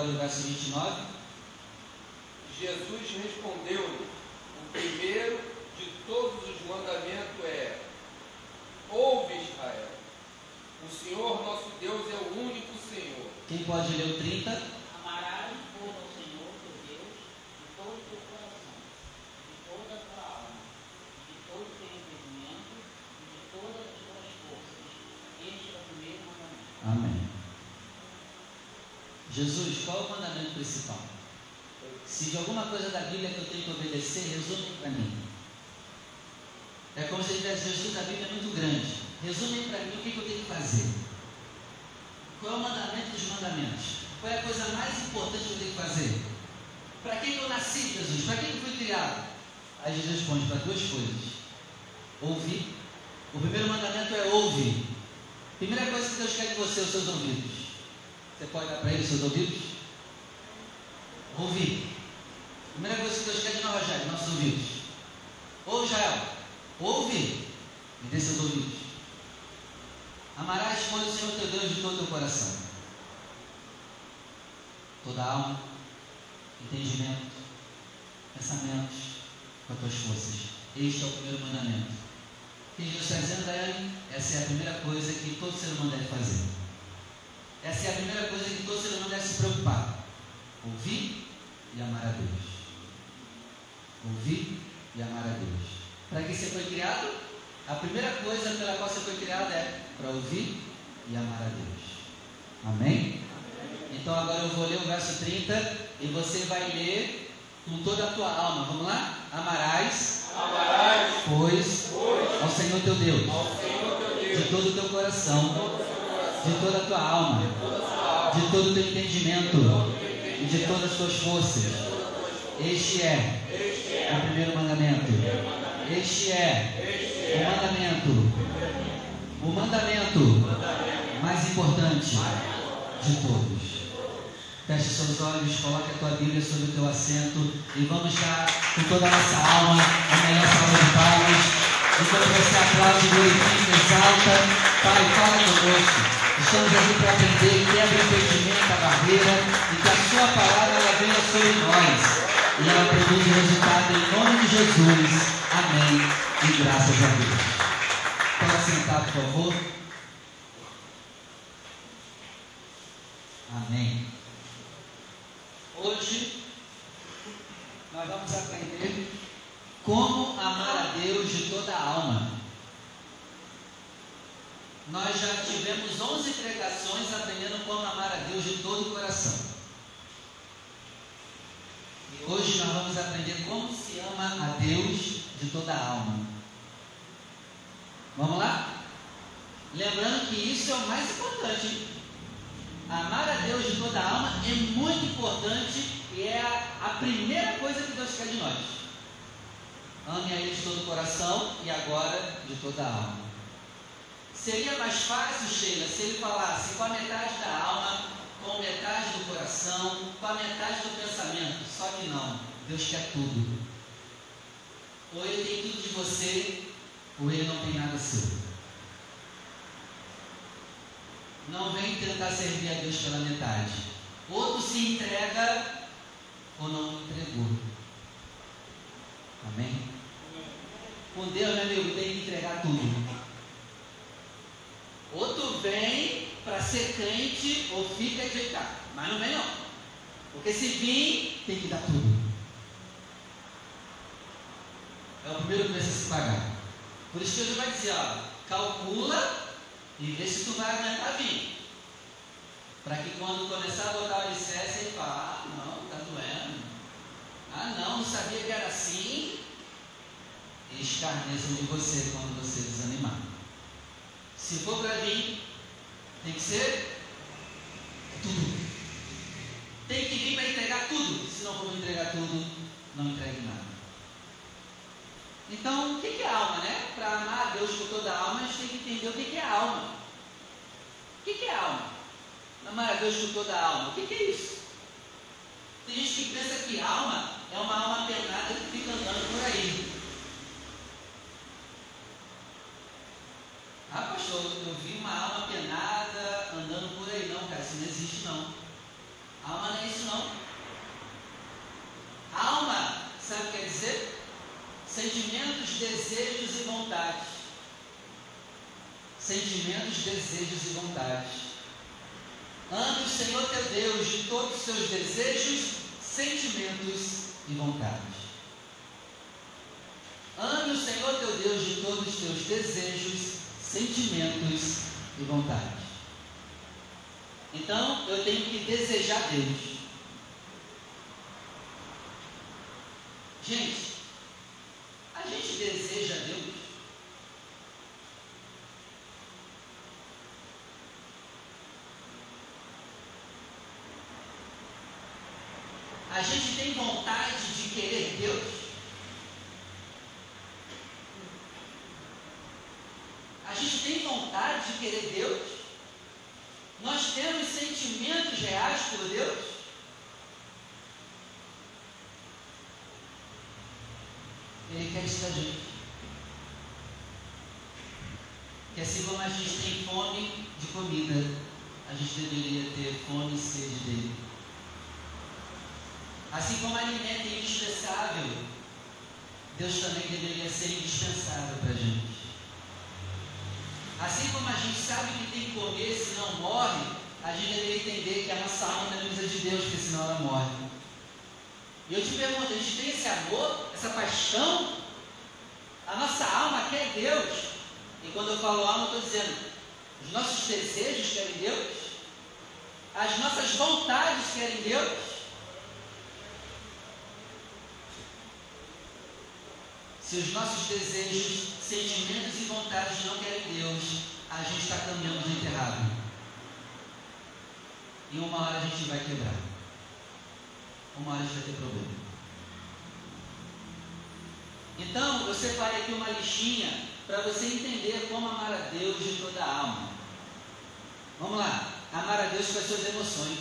Quem pode me ler agora o verso 29? Jesus respondeu: O primeiro de todos os mandamentos é: Ouve Israel, o Senhor nosso Deus é o único Senhor. Quem pode ler o 30? Amarás, pois, ao Senhor teu Deus de todo o teu coração, de toda a tua alma, de todo o teu entendimento e de todas as tuas forças. Este é o primeiro mandamento. Amém. Jesus, qual é o mandamento principal? Se de alguma coisa da Bíblia que eu tenho que obedecer, resume para mim. É como se ele tivesse Jesus, a Bíblia é muito grande. Resume para mim o que, que eu tenho que fazer. Qual é o mandamento dos mandamentos? Qual é a coisa mais importante que eu tenho que fazer? Para que, que eu nasci, Jesus? Para que, que eu fui criado? Aí Jesus responde para duas coisas. Ouvir. O primeiro mandamento é ouvir. Primeira coisa que Deus quer de você, os seus ouvidos. Você pode dar para ele seus ouvidos? Ouvir. Primeira coisa que Deus quer de nós, Rogério, nossos ouvidos. Ouve, Israel. Ouve. Me dê seus ouvidos. Amarás, pois, o Senhor teu Deus de todo o teu coração. Toda a alma, entendimento, pensamentos, com as tuas forças. Este é o primeiro mandamento. O que Jesus está dizendo a ele? Essa é a primeira coisa que todo ser humano deve fazer. Essa é a primeira coisa que todo ser humano deve se preocupar. Ouvir e amar a Deus. Ouvir e amar a Deus. Para que você foi criado? A primeira coisa pela qual você foi criado é para ouvir e amar a Deus. Amém? Então agora eu vou ler o verso 30 e você vai ler com toda a tua alma. Vamos lá? Amarás, Amarás, pois, pois, ao Senhor teu Deus, ao Senhor teu de Deus, coração, todo o teu coração, de toda a tua alma, de todo o teu entendimento e de todas as tuas forças. Este é Este é o primeiro mandamento. Este é o mandamento. O mandamento mais importante de todos. Feche seus olhos, coloque a tua Bíblia sobre o teu assento e vamos dar com toda a nossa alma a melhor salva de palmas. Enquanto você aplaude, glorifica, exalta, Pai, fala conosco. Estamos aqui para aprender, quebra o impedimento, a barreira e que a sua palavra ela venha sobre nós e ela produz resultado em nome de Jesus. Amém. E graças a Deus. Pode sentar, por favor. Amém. Hoje nós vamos aprender como amar a Deus de toda a alma. Nós já tivemos 11 pregações aprendendo como amar a Deus de todo o coração. E hoje nós vamos aprender como se ama a Deus de toda a alma. Vamos lá? Lembrando que isso é o mais importante. Amar a Deus de toda a alma é muito importante e é a, a primeira coisa que Deus quer de nós. Ame a Ele de todo o coração e agora de toda a alma. Seria mais fácil, Sheila, se ele falasse com a metade da alma, com metade do coração, com a metade do pensamento. Só que não. Deus quer tudo. Ou ele tem tudo de você, ou ele não tem nada seu. Não vem tentar servir a Deus pela metade. Ou tu se entrega, ou não entregou. Amém? Com Deus, meu amigo, tem que entregar tudo. Ou tu vem para ser crente, ou fica ajeitado. Mas não vem não. Porque se vir, tem que dar tudo. É o primeiro preço a se pagar. Por isso que Jesus vai dizer, ó, calcula e vê se tu vai aguentar vir. Para que quando começar a botar o alicerce, ele fala, ah não, tá doendo. Ah não, não sabia que era assim. E escarneçam de você quando você desanimar. Se for para vir, tem que ser tudo. Tem que vir para entregar tudo. Se não for entregar tudo, não entregue nada. Então, o que é alma, né? Para amar a Deus com toda a alma, a gente tem que entender o que é alma. O que é alma? Amar a Deus com toda a alma. O que é isso? Tem gente que pensa que alma é uma alma penada que fica andando por aí. pastor, vi uma alma penada andando por aí, não, cara. Isso não existe, não. Alma não é isso, não. Alma, sabe o que quer dizer? Sentimentos, desejos e vontades. Sentimentos, desejos e vontades. Ame o Senhor teu Deus de todos os teus desejos, sentimentos e vontades. Ame o Senhor teu Deus de todos os teus desejos, sentimentos e vontades. Então eu tenho que desejar Deus. Gente, a gente deseja Deus. A gente tem vontade de querer Deus. A gente tem vontade de querer Deus. Nós temos sentimentos reais por Deus. Gente. Que assim como a gente tem fome de comida, a gente deveria ter fome e sede dele. Assim como alimento é indispensável, Deus também deveria ser indispensável para a gente. Assim como a gente sabe que tem que comer, senão morre, a gente deveria entender que a nossa alma precisa de Deus, porque senão ela morre. E eu te pergunto, a gente tem esse amor, essa paixão? A nossa alma quer Deus. E quando eu falo alma, eu estou dizendo, os nossos desejos querem Deus? As nossas vontades querem Deus? Se os nossos desejos, sentimentos e vontades não querem Deus, a gente está caminhando muito errado. E uma hora a gente vai quebrar. Uma hora a gente vai ter problema. Então, eu separei aqui uma listinha para você entender como amar a Deus de toda a alma. Vamos lá. Amar a Deus com as suas emoções.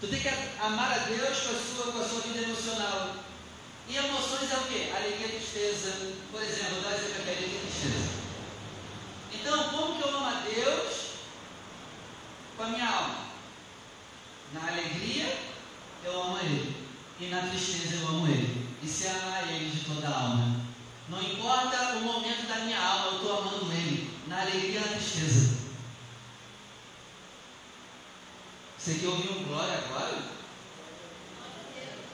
Tu tem que amar a Deus com a sua, com a sua vida emocional. E emoções é o quê? Alegria tristeza. Por exemplo, dar exemplo aqui, alegria e tristeza. Então, como que eu amo a Deus com a minha alma? Na alegria, eu amo Ele. E na tristeza, eu amo Ele. E se amar Ele de toda a alma. Não importa o momento da minha alma, eu estou amando Ele. Na alegria e na tristeza. Você quer ouvir um glória agora?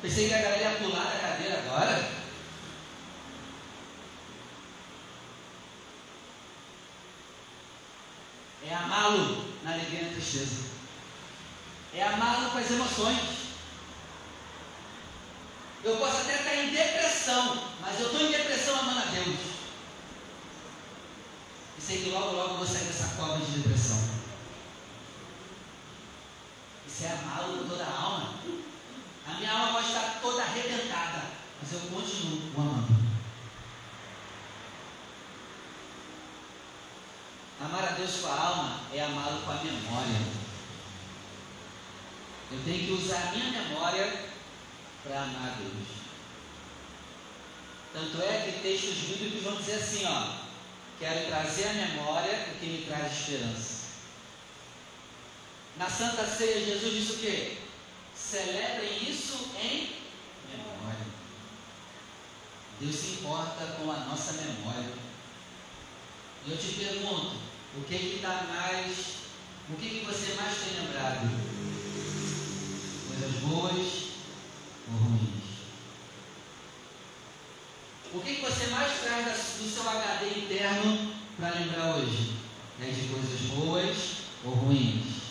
Pensei que a galera ia pular da cadeira agora. É amá-lo na alegria e na tristeza. É amá-lo com as emoções. Eu posso até estar em depressão, mas eu estou em depressão amando a Deus. E sei que logo, logo eu vou sair dessa cova de depressão. Isso é amá-lo com toda a alma. A minha alma pode estar toda arrebentada, mas eu continuo o amando. Amar a Deus com a alma é amá-lo com a memória. Eu tenho que usar a minha memória para amar a Deus. Tanto é que textos bíblicos vão dizer assim, ó, quero trazer à memória o que me traz esperança. Na Santa Ceia, Jesus disse o quê? Celebrem isso em memória. Deus se importa com a nossa memória. E eu te pergunto, o que que está mais, o que que você mais tem lembrado? Coisas boas ruins? O que você mais traz do seu HD interno para lembrar hoje? É de coisas boas ou ruins?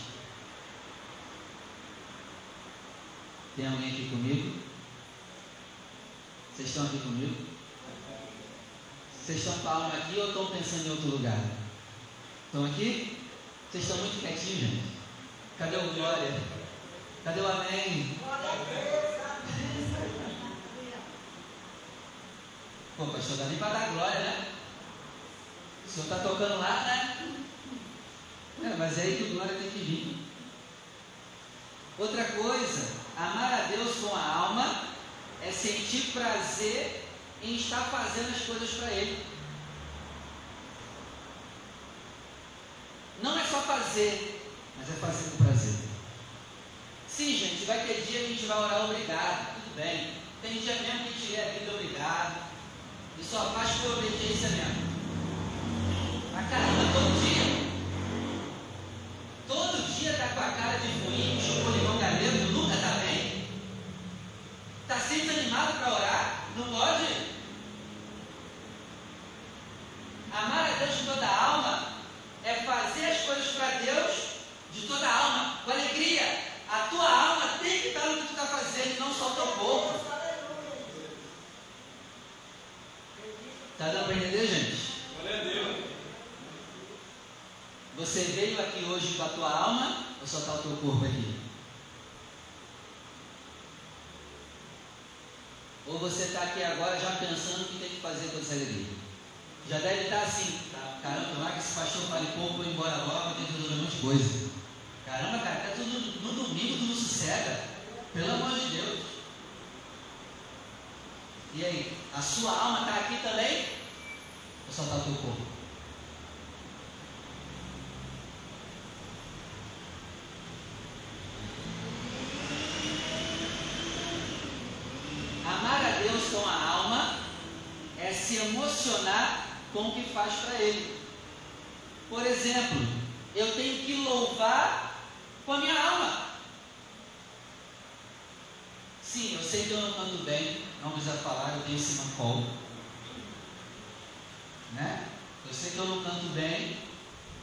Tem alguém aqui comigo? Vocês estão aqui comigo? Vocês estão alma aqui ou estão pensando em outro lugar? Estão aqui? Vocês estão muito quietinhos, gente. Cadê o glória? Cadê o amém? Pô, pastor, dá nem para dar glória, né? O senhor está tocando lá, né? É, mas é aí que o glória tem que vir. Outra coisa, Amar a Deus com a alma é sentir prazer em estar fazendo as coisas para Ele. Não é só fazer, mas é fazer com prazer. Sim, gente, vai ter dia que a gente vai orar obrigado, tudo bem. Tem dia mesmo que a gente lê a Bíblia obrigado. E só faz por obediência mesmo. Mas caramba, todo dia. Todo dia tá com a cara de ruim, chupou limão galego, nunca tá bem. Tá sempre animado para orar. Não pode? Amar a Deus de toda a alma é fazer as coisas para Deus de toda a alma, com alegria. A tua alma tem que estar no que tu está fazendo e não só o teu corpo. Está dando para entender, gente? Glória a Deus. Você veio aqui hoje com a tua alma ou só está o teu corpo aqui? Ou você está aqui agora já pensando o que tem que fazer com essa alegria? Já deve estar assim, tá, caramba, lá que esse pastor fale pouco, vou embora logo, tem que resolver um monte de coisa. Caramba, cara, tá tudo no domingo, tu não sossega. Pelo amor de Deus. E aí, a sua alma está aqui também? Ou só está o teu corpo? Amar a Deus com a alma é se emocionar com o que faz para Ele. Por exemplo, eu tenho que louvar com a minha alma. Sim, eu sei que eu não ando bem, não eu tenho esse mancol. Né? Eu sei que eu não canto bem,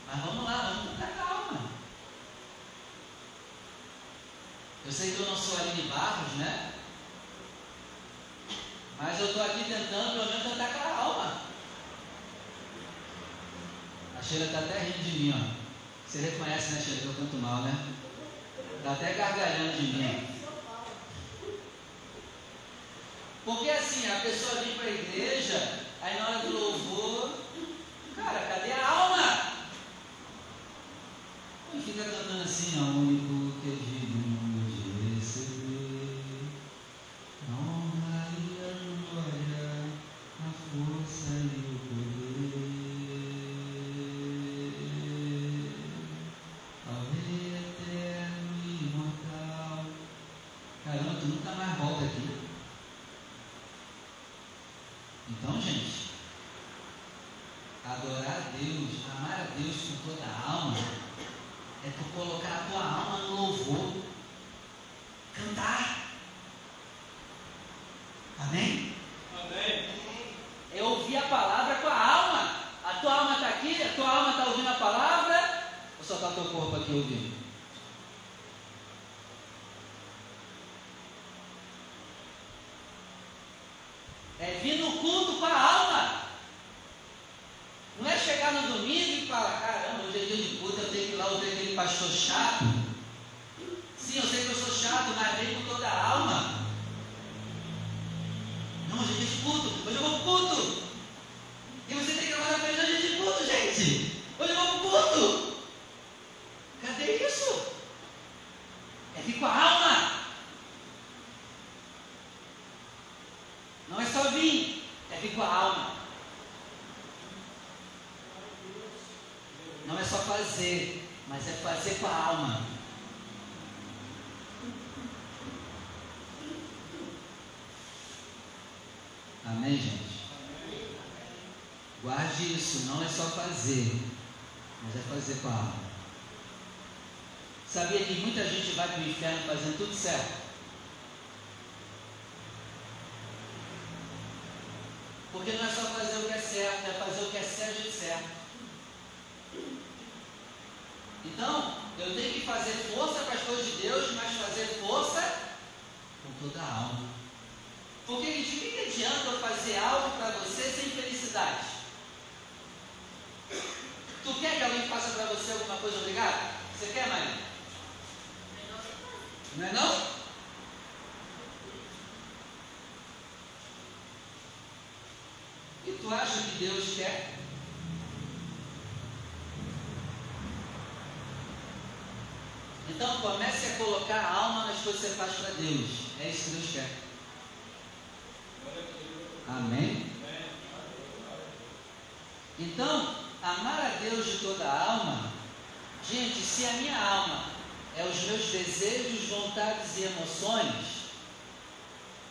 mas vamos lá, vamos com calma. Eu sei que eu não sou Aline Barros, né? Mas eu estou aqui tentando pelo menos cantar com a alma. A Sheila está até rindo de mim, ó. Você reconhece, né, Sheila, que eu canto mal, né? Está até gargalhando de mim. Porque assim, a pessoa vem para a igreja, aí na hora do louvor, cara, cadê a alma? E fica cantando assim, ó, único que é digno de receber. Honra e a glória, a força e o poder. Ao Rei eterno e imortal. Caramba, tu nunca mais volta aqui. Então, gente, adorar a Deus, amar a Deus com toda a alma, é tu colocar a tua alma no louvor, cantar. Amém? Amém. É ouvir a palavra com a alma. A tua alma está aqui, a tua alma está ouvindo a palavra, ou só está o teu corpo aqui ouvindo? É vir no culto com a alma. Não é chegar no domingo e falar, caramba, hoje é dia de culto, eu tenho que ir lá ouvir aquele pastor chato. Sim, eu sei que eu sou chato, mas vem com toda a alma. Não, hoje é dia de culto, hoje eu vou pro culto. E você tem que trabalhar para hoje é dia de culto, gente. Hoje eu vou pro culto. Cadê isso? É vir com a alma. Vir, é vir com a alma. Não é só fazer, mas é fazer com a alma. Amém, gente? Guarde isso, não é só fazer, mas é fazer com a alma. Sabia que muita gente vai para o inferno fazendo tudo certo? Porque não é só fazer o que é certo, é fazer o que é certo jeito certo. Então, eu tenho que fazer força para as coisas de Deus, mas fazer força com toda a alma. Porque de que, adianta eu fazer algo para você sem felicidade? Tu quer que alguém faça para você alguma coisa obrigado? Você quer, Maria? Não é não? E acha que Deus quer? Então comece a colocar a alma nas coisas que você faz para Deus. É isso que Deus quer. Amém? Então, amar a Deus de toda a alma, gente, se a minha alma é os meus desejos, vontades e emoções,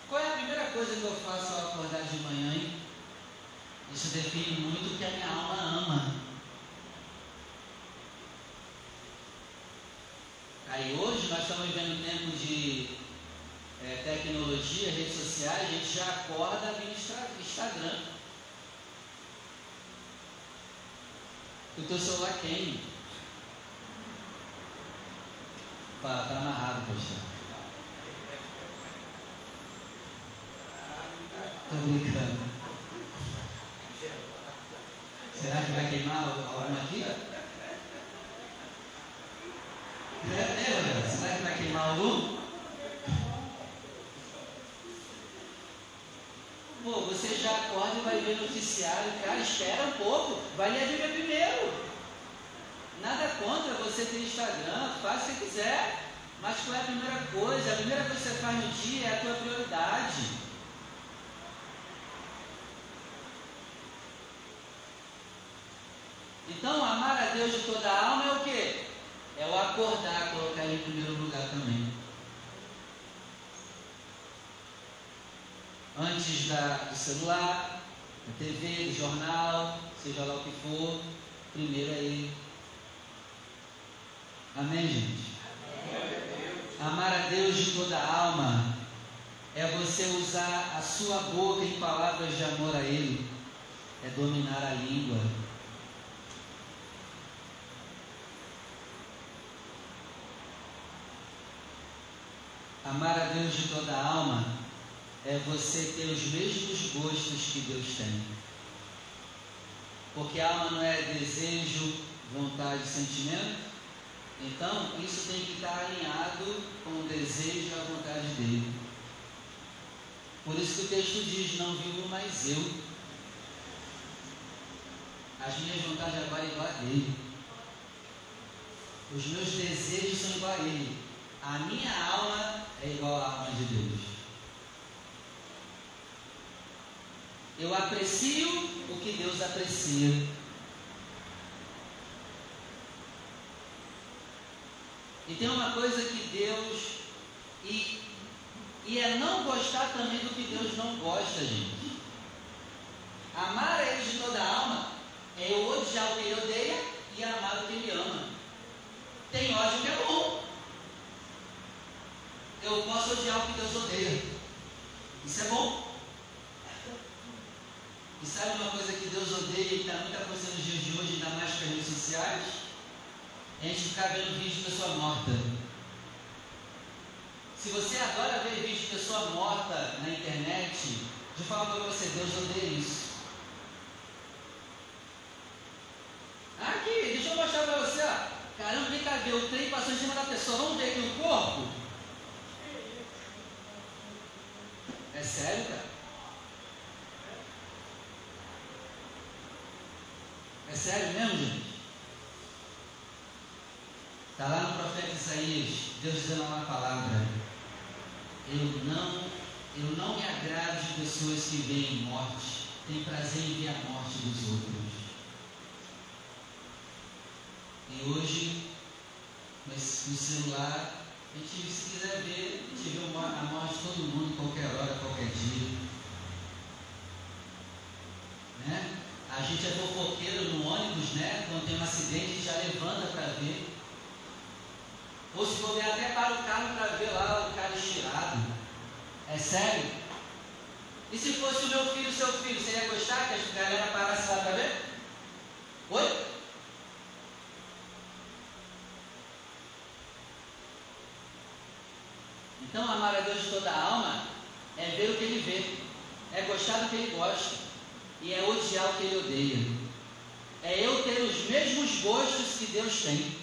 Qual é a primeira coisa que eu faço ao acordar de manhã? Hein? Isso define muito o que a minha alma ama. Aí hoje nós estamos vivendo um tempo de é, tecnologia, redes sociais, a gente já acorda via Instagram. O teu celular queima. Está tá amarrado, poxa. Estou brincando. Será que vai queimar alguma aqui? É, é, será que vai queimar algum? Pô, você já acorda e vai ver noticiário, cara, espera um pouco, vai ler a Bíblia primeiro. Nada contra você ter Instagram, faz o que quiser. Mas qual é a primeira coisa? A primeira coisa que você faz no dia é a tua prioridade. Então, amar a Deus de toda a alma é o quê? É o acordar, colocar Ele em primeiro lugar também. Antes da, do celular, da TV, do jornal, seja lá o que for, primeiro é Ele. Amém, gente? Amar a Deus de toda a alma é você usar a sua boca em palavras de amor a Ele, é dominar a língua Amar a Deus de toda a alma é você ter os mesmos gostos que Deus tem. Porque a alma não é desejo, vontade, sentimento. Então, isso tem que estar alinhado com o desejo e a vontade dele. Por isso que o texto diz: Não vivo mais eu. As minhas vontades agora é igual a dele. Os meus desejos são igual a ele. A minha alma é igual à alma de Deus. Eu aprecio o que Deus aprecia. E tem uma coisa que Deus. E, e é não gostar também do que Deus não gosta, gente. Amar a Ele de toda a alma é eu odiar o que Ele odeia e amar o que Ele ama. Tem ódio que é bom eu posso odiar o que Deus odeia. Isso é bom. E sabe uma coisa que Deus odeia e está muito acontecendo nos dias de hoje, ainda mais com as redes sociais? É a gente ficar vendo vídeo de pessoa morta. Se você adora ver vídeo de pessoa morta na internet, eu falo para você, Deus odeia isso. Aqui, deixa eu mostrar para você, ó. Caramba, vem cá ver, o trem passou em cima da pessoa. Vamos ver aqui o corpo? É sério, cara? É sério mesmo, gente? Está lá no profeta Isaías, Deus dizendo uma palavra. Eu não, eu não me agrado de pessoas que veem morte, tem prazer em ver a morte dos outros. E hoje, no celular, a gente, se quiser ver, a gente vê a morte de todo mundo, qualquer hora, qualquer dia. Né? A gente é fofoqueiro no ônibus, né? Quando tem um acidente, a gente já levanta para ver. Ou se for até para o carro para ver lá o cara estirado. É sério? E se fosse o meu filho, seu filho, você ia gostar que a galera parasse lá para ver? Oi? Então, amar a Deus de toda a alma é ver o que ele vê, é gostar do que ele gosta e é odiar o que ele odeia. É eu ter os mesmos gostos que Deus tem.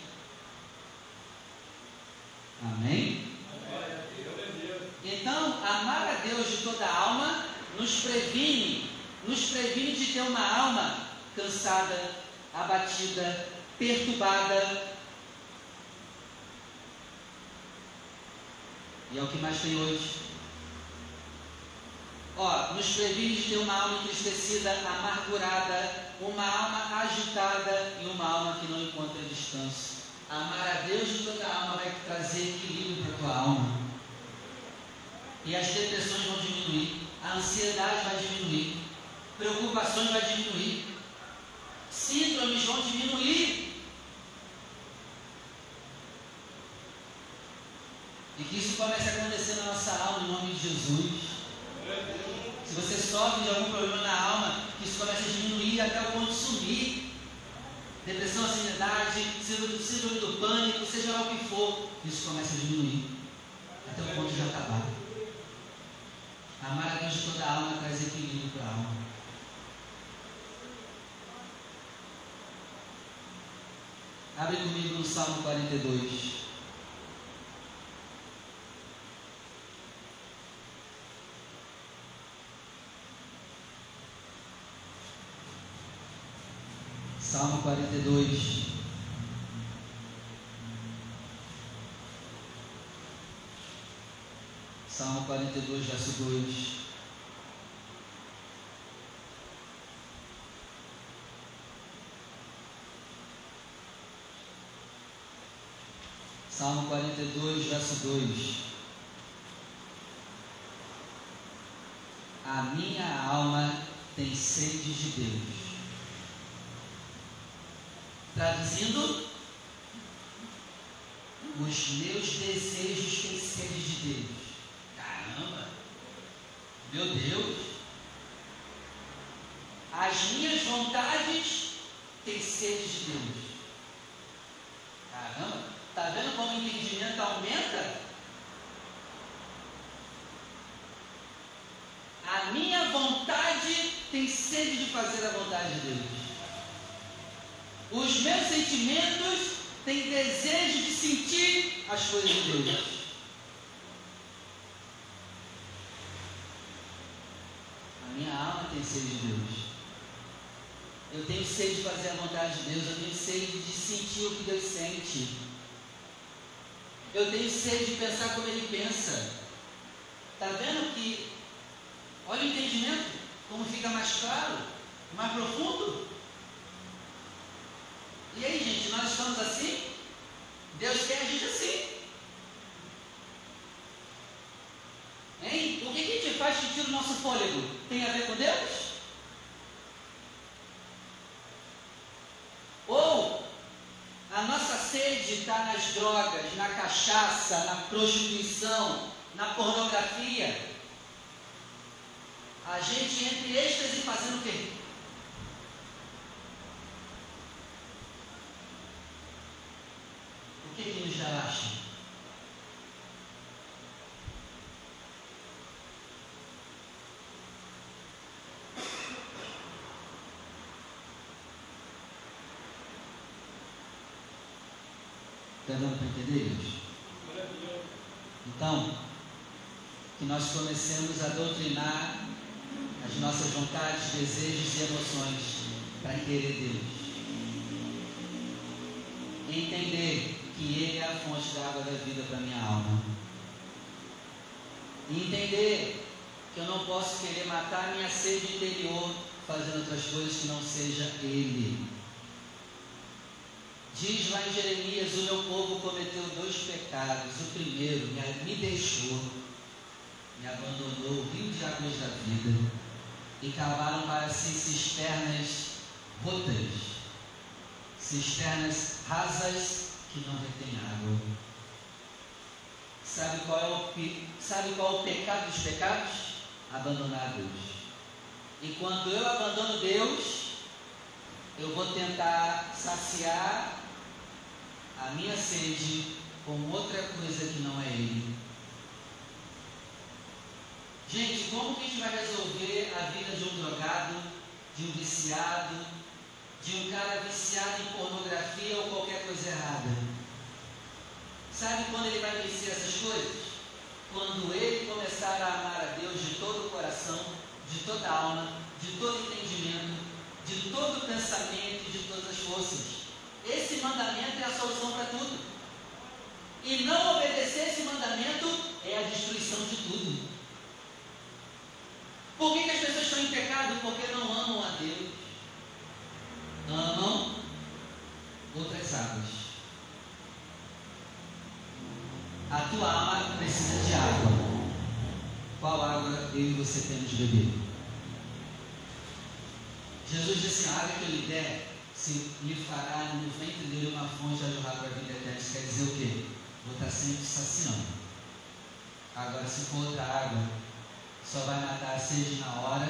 Amém? Então, amar a Deus de toda a alma nos previne, nos previne de ter uma alma cansada, abatida, perturbada, É o que mais tem hoje. Ó, nos previne de uma alma entristecida, amargurada, uma alma agitada e uma alma que não encontra descanso. Amar a Deus de toda a alma vai trazer equilíbrio para a tua alma. E as depressões vão diminuir, a ansiedade vai diminuir, preocupações vai diminuir, síndromes vão diminuir. E que isso comece a acontecer na nossa alma em nome de Jesus. Se você sofre de algum problema na alma, que isso comece a diminuir até o ponto de sumir. Depressão, ansiedade, síndrome, do pânico, seja lá o que for, isso começa a diminuir até o ponto de acabar. Amar a Deus de toda a alma traz equilíbrio para a alma. Abre comigo no Salmo 42. Salmo 42. Salmo 42, verso 2. Salmo 42, verso 2. A minha alma tem sede de Deus. Traduzindo, os meus desejos têm Deus. Caramba! Meu Deus! As minhas vontades têm sede de Deus. Caramba! Está vendo como o entendimento aumenta? A minha vontade tem sede de fazer a vontade de Deus. Os meus sentimentos têm desejo de sentir as coisas de Deus. A minha alma tem sede de Deus. Eu tenho sede de fazer a vontade de Deus. Eu tenho sede de sentir o que Deus sente. Eu tenho sede de pensar como Ele pensa. Está vendo que, olha o entendimento, como fica mais claro, mais profundo? E aí, gente, nós estamos assim? Deus quer a gente assim. Hein? O que, a gente faz tira o nosso fôlego? Tem a ver com Deus? Ou a nossa sede está nas drogas, na cachaça, na prostituição, na pornografia? A gente entre êxtase fazendo o quê? O que, que nos relaxa? Está dando para entender isso? Então, que nós comecemos a doutrinar as nossas vontades, desejos e emoções para querer Deus. Entender que Ele é a fonte da água da vida para minha alma. Entender que eu não posso querer matar minha sede interior fazendo outras coisas que não seja Ele. Diz lá em Jeremias: O meu povo cometeu dois pecados. O primeiro, me deixou, me abandonou o rio de águas da vida e cavaram para si cisternas rotas, cisternas rasas que não retêm água. Sabe qual, é o, sabe qual é o pecado dos pecados? Abandonar Deus. E quando eu abandono Deus, eu vou tentar saciar a minha sede com outra coisa que não é Ele. Gente, como que a gente vai resolver a vida de um drogado, de um viciado, de um cara viciado em pornografia ou qualquer coisa errada? Sabe quando ele vai vencer essas coisas? Quando ele começar a amar a Deus de todo o coração, de toda a alma, de todo entendimento, de todo pensamento e de todas as forças. Esse mandamento é a solução para tudo. E não obedecer esse mandamento é a destruição de tudo. Por que, que as pessoas estão em pecado? Porque não amam a Deus. Amam outras águas. A tua alma precisa de água. qual água eu e você temos de beber. Jesus disse: a água que eu lhe der, se lhe fará no ventre dele uma fonte a jorrar para a vida eterna. Isso quer dizer o quê? Vou estar sempre saciando. Agora, se for outra água, só vai matar a sede na hora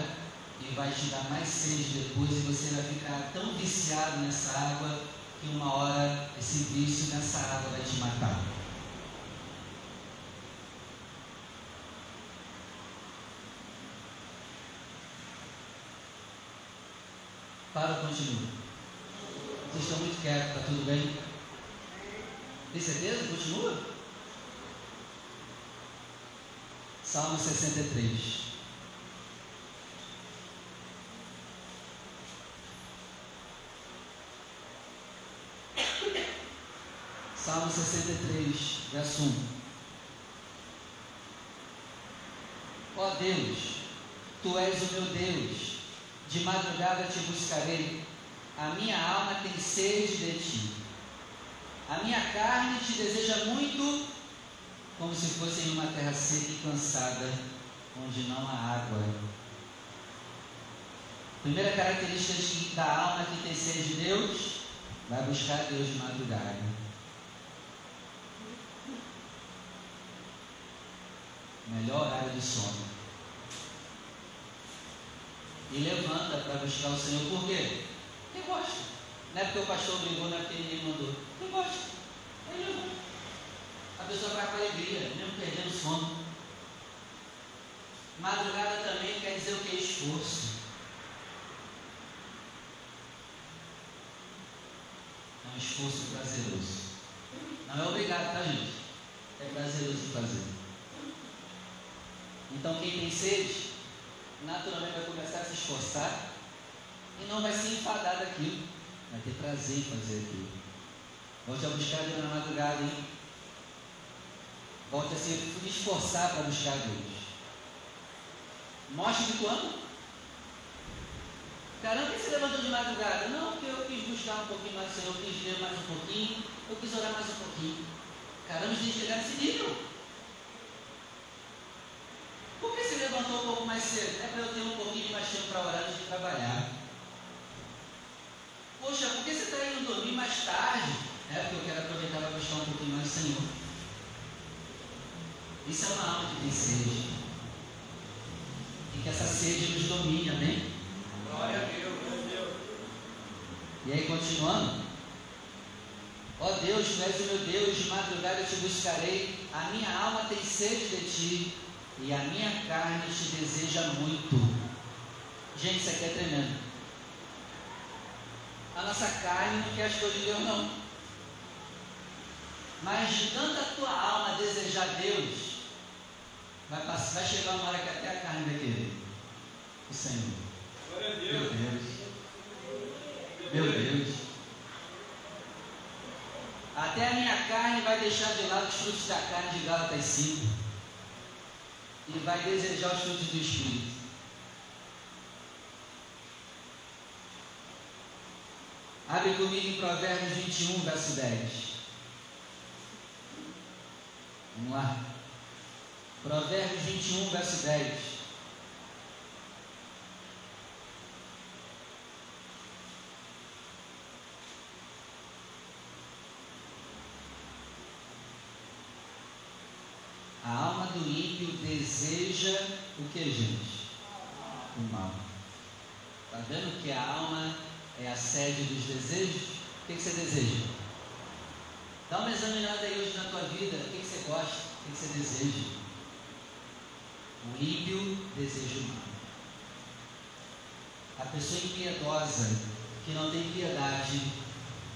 e vai te dar mais sede depois e você vai ficar tão viciado nessa água que uma hora esse vício nessa água vai te matar. Para continua? Vocês estão muito quietos, está tudo bem? Tem certeza? Continua? Salmo 63. Salmo 63, verso 1. Ó Deus, Tu és o meu Deus, de madrugada te buscarei, a minha alma tem sede de ti. A minha carne te deseja muito, como se fosse em uma terra seca e cansada, onde não há água. Primeira característica da alma que tem sede de Deus, vai buscar Deus de madrugada. melhor horário de sono. E levanta para buscar o Senhor. Por quê? Porque gosta. Não é porque o pastor brigou, não é porque ninguém mandou. Porque gosta. Ele levanta. A pessoa vai com alegria, mesmo perdendo sono. Madrugada também quer dizer o que? Esforço. É um esforço prazeroso. Não é obrigado, tá, gente? É prazeroso fazer. Então, quem tem sede, naturalmente vai começar a se esforçar e não vai se enfadar daquilo, vai ter prazer em fazer aquilo. Volte a buscar Deus na madrugada, hein? Volte a se esforçar para buscar Deus. Mostre de quando? Caramba, por que você levantou de madrugada? Não, porque eu quis buscar um pouquinho mais do Senhor, eu quis ler mais um pouquinho, eu quis orar mais um pouquinho. Caramba, a gente chegar nesse nível. Por que você levantou um pouco mais cedo? É para eu ter um pouquinho mais tempo para orar antes de trabalhar. Poxa, por que você está indo dormir mais tarde? É porque eu quero aproveitar para buscar um pouquinho mais do Senhor. Isso é uma alma que tem sede. E que essa sede nos domine, amém? Glória a Deus. E aí, continuando. Ó Deus, tu és o meu Deus, de madrugada eu te buscarei. A minha alma tem sede de ti e a minha carne te deseja muito. Gente, isso aqui é tremendo. A nossa carne não quer as coisas de Deus, não. Mas de tanta tua alma desejar Deus, vai, passar, vai chegar uma hora que até a carne vai querer. O Senhor. Meu Deus. Meu Deus. Até a minha carne vai deixar de lado os frutos da carne de Gálatas 5 e vai desejar os frutos do Espírito. Abre comigo em Provérbios 21, verso 10. Vamos lá. Provérbios 21, verso 10. A alma do ímpio deseja o que, gente? O mal. Está vendo que a alma é a sede dos desejos? O que, que você deseja? Dá uma examinada aí hoje na tua vida. O que, que você gosta? O que, que você deseja? O ímpio deseja o mal. A pessoa impiedosa, que não tem piedade,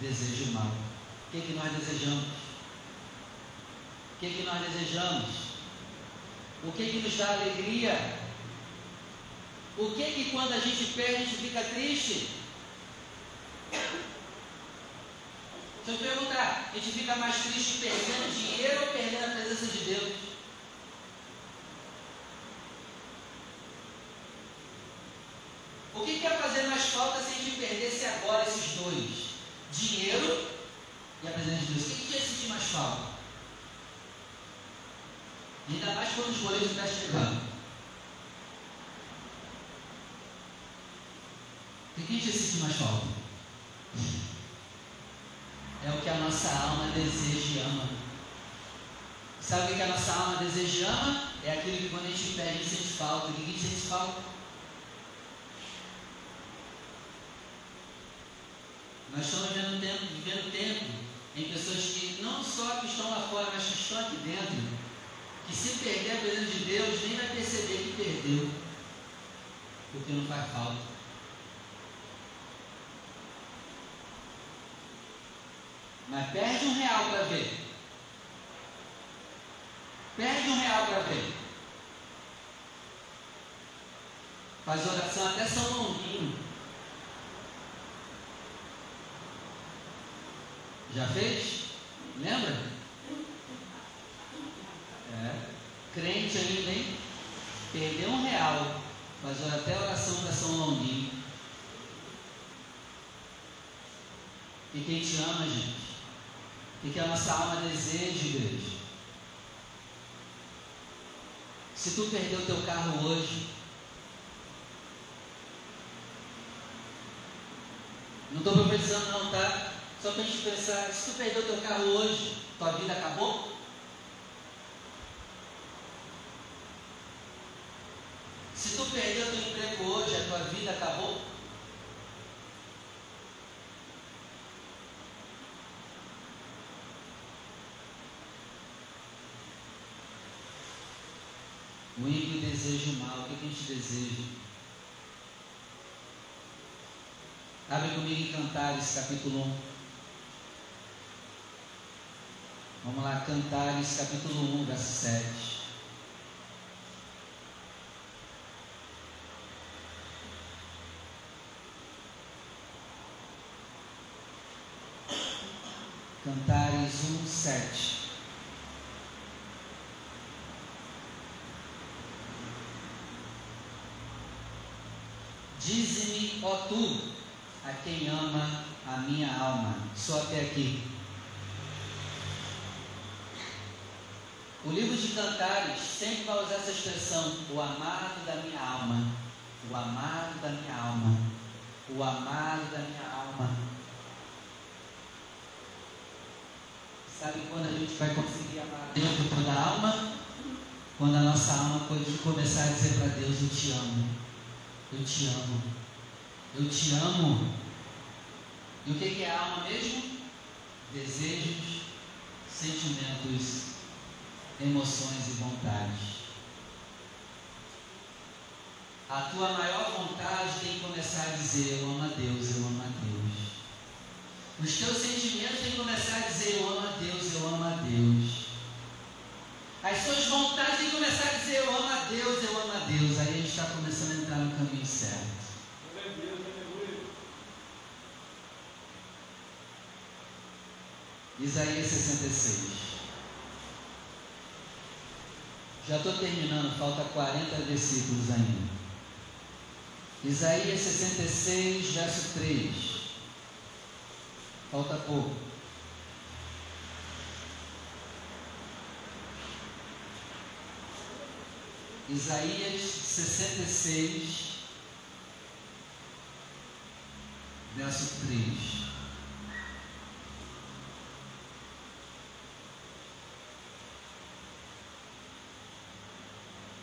deseja o mal. O que, que nós desejamos? O que, que nós desejamos? O que, que nos dá alegria? O que que quando a gente perde a gente fica triste? Se eu te perguntar, a gente fica mais triste perdendo dinheiro ou perdendo a presença de Deus? O que quer é fazer mais falta se a gente perdesse agora esses dois? Dinheiro e a presença de Deus. O que, ia é sentir mais falta? Ainda mais quando os goleiros estão chegando. O que, que ia sentir mais falta? É o que a nossa alma deseja e ama. Sabe o que a nossa alma deseja e ama? É aquilo que quando a gente pede, a gente sente falta. O que a gente sente falta? Nós estamos vivendo tempo, vivendo tempo em pessoas que não só que estão lá fora, mas que estão aqui dentro, que se perder a presença de Deus, nem vai perceber que perdeu, porque não faz falta. Mas perde um real para ver. Perde um real para ver. Faz oração até São Longuinho. Já fez? Lembra? É. Crente ainda, hein? Perdeu um real. Faz até oração para São Longuinho. E quem te ama, gente? E que a nossa alma deseja, igreja. Se tu perdeu teu carro hoje, não estou profetizando não, tá? Só para a gente pensar, se tu perdeu teu carro hoje, tua vida acabou? Se tu perdeu teu emprego hoje, a tua vida acabou? O ímpio deseja o mal. O que a gente deseja? Abre comigo em Cantares, capítulo 1. Vamos lá, Cantares, capítulo 1, verso 7. Cantares 1, 7. Ó tu, a quem ama a minha alma. Só até aqui. O livro de Cantares sempre vai usar essa expressão, o amado da minha alma. O amado da minha alma. O amado da minha alma. Sabe quando a gente vai conseguir amar dentro toda a alma? Quando a nossa alma pode começar a dizer para Deus: Eu te amo. Eu te amo. Eu te amo. E o que é alma mesmo? Desejos, sentimentos, emoções e vontades. A tua maior vontade tem que começar a dizer: Eu amo a Deus, eu amo a Deus. Os teus sentimentos têm que começar a dizer: Eu amo a Deus, eu amo a Deus. As suas vontades têm que começar a dizer: Eu amo a Deus, eu amo a Deus. Aí a gente está começando a entrar no caminho certo. Isaías 66. Já estou terminando, falta 40 versículos ainda. Isaías 66, verso 3. Falta pouco. Isaías 66, verso 3.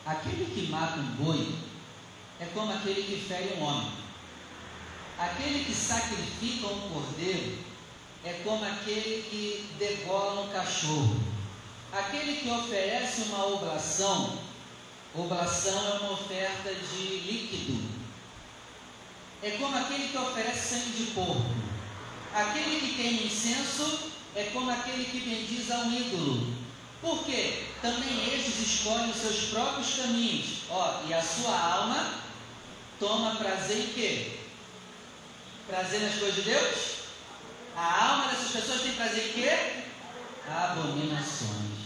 Aquele que mata um boi é como aquele que fere um homem. Aquele que sacrifica um cordeiro é como aquele que degola um cachorro. Aquele que oferece uma oblação Oblação é uma oferta de líquido. É como aquele que oferece sangue de porco. Aquele que tem incenso é como aquele que bendiz a um ídolo. Por quê? Também estes escolhem os seus próprios caminhos. Ó, e a sua alma toma prazer em quê? Prazer nas coisas de Deus? A alma dessas pessoas tem prazer em quê? Abominações.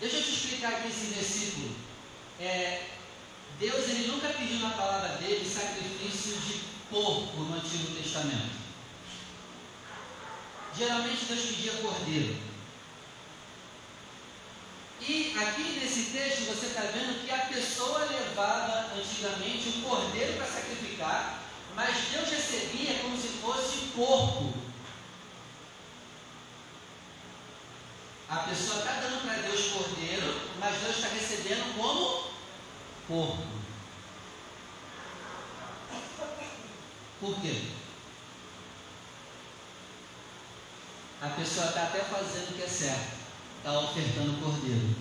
Deixa eu te explicar aqui esse versículo. É, Deus ele nunca pediu na palavra dele sacrifício de porco no Antigo Testamento. Geralmente Deus pedia cordeiro. E aqui nesse texto você está vendo que a pessoa levava antigamente um cordeiro para sacrificar, mas Deus recebia como se fosse porco. A pessoa está dando para Deus cordeiro, mas Deus está recebendo como porco. Por quê? A pessoa está até fazendo o que é certo, está ofertando cordeiro.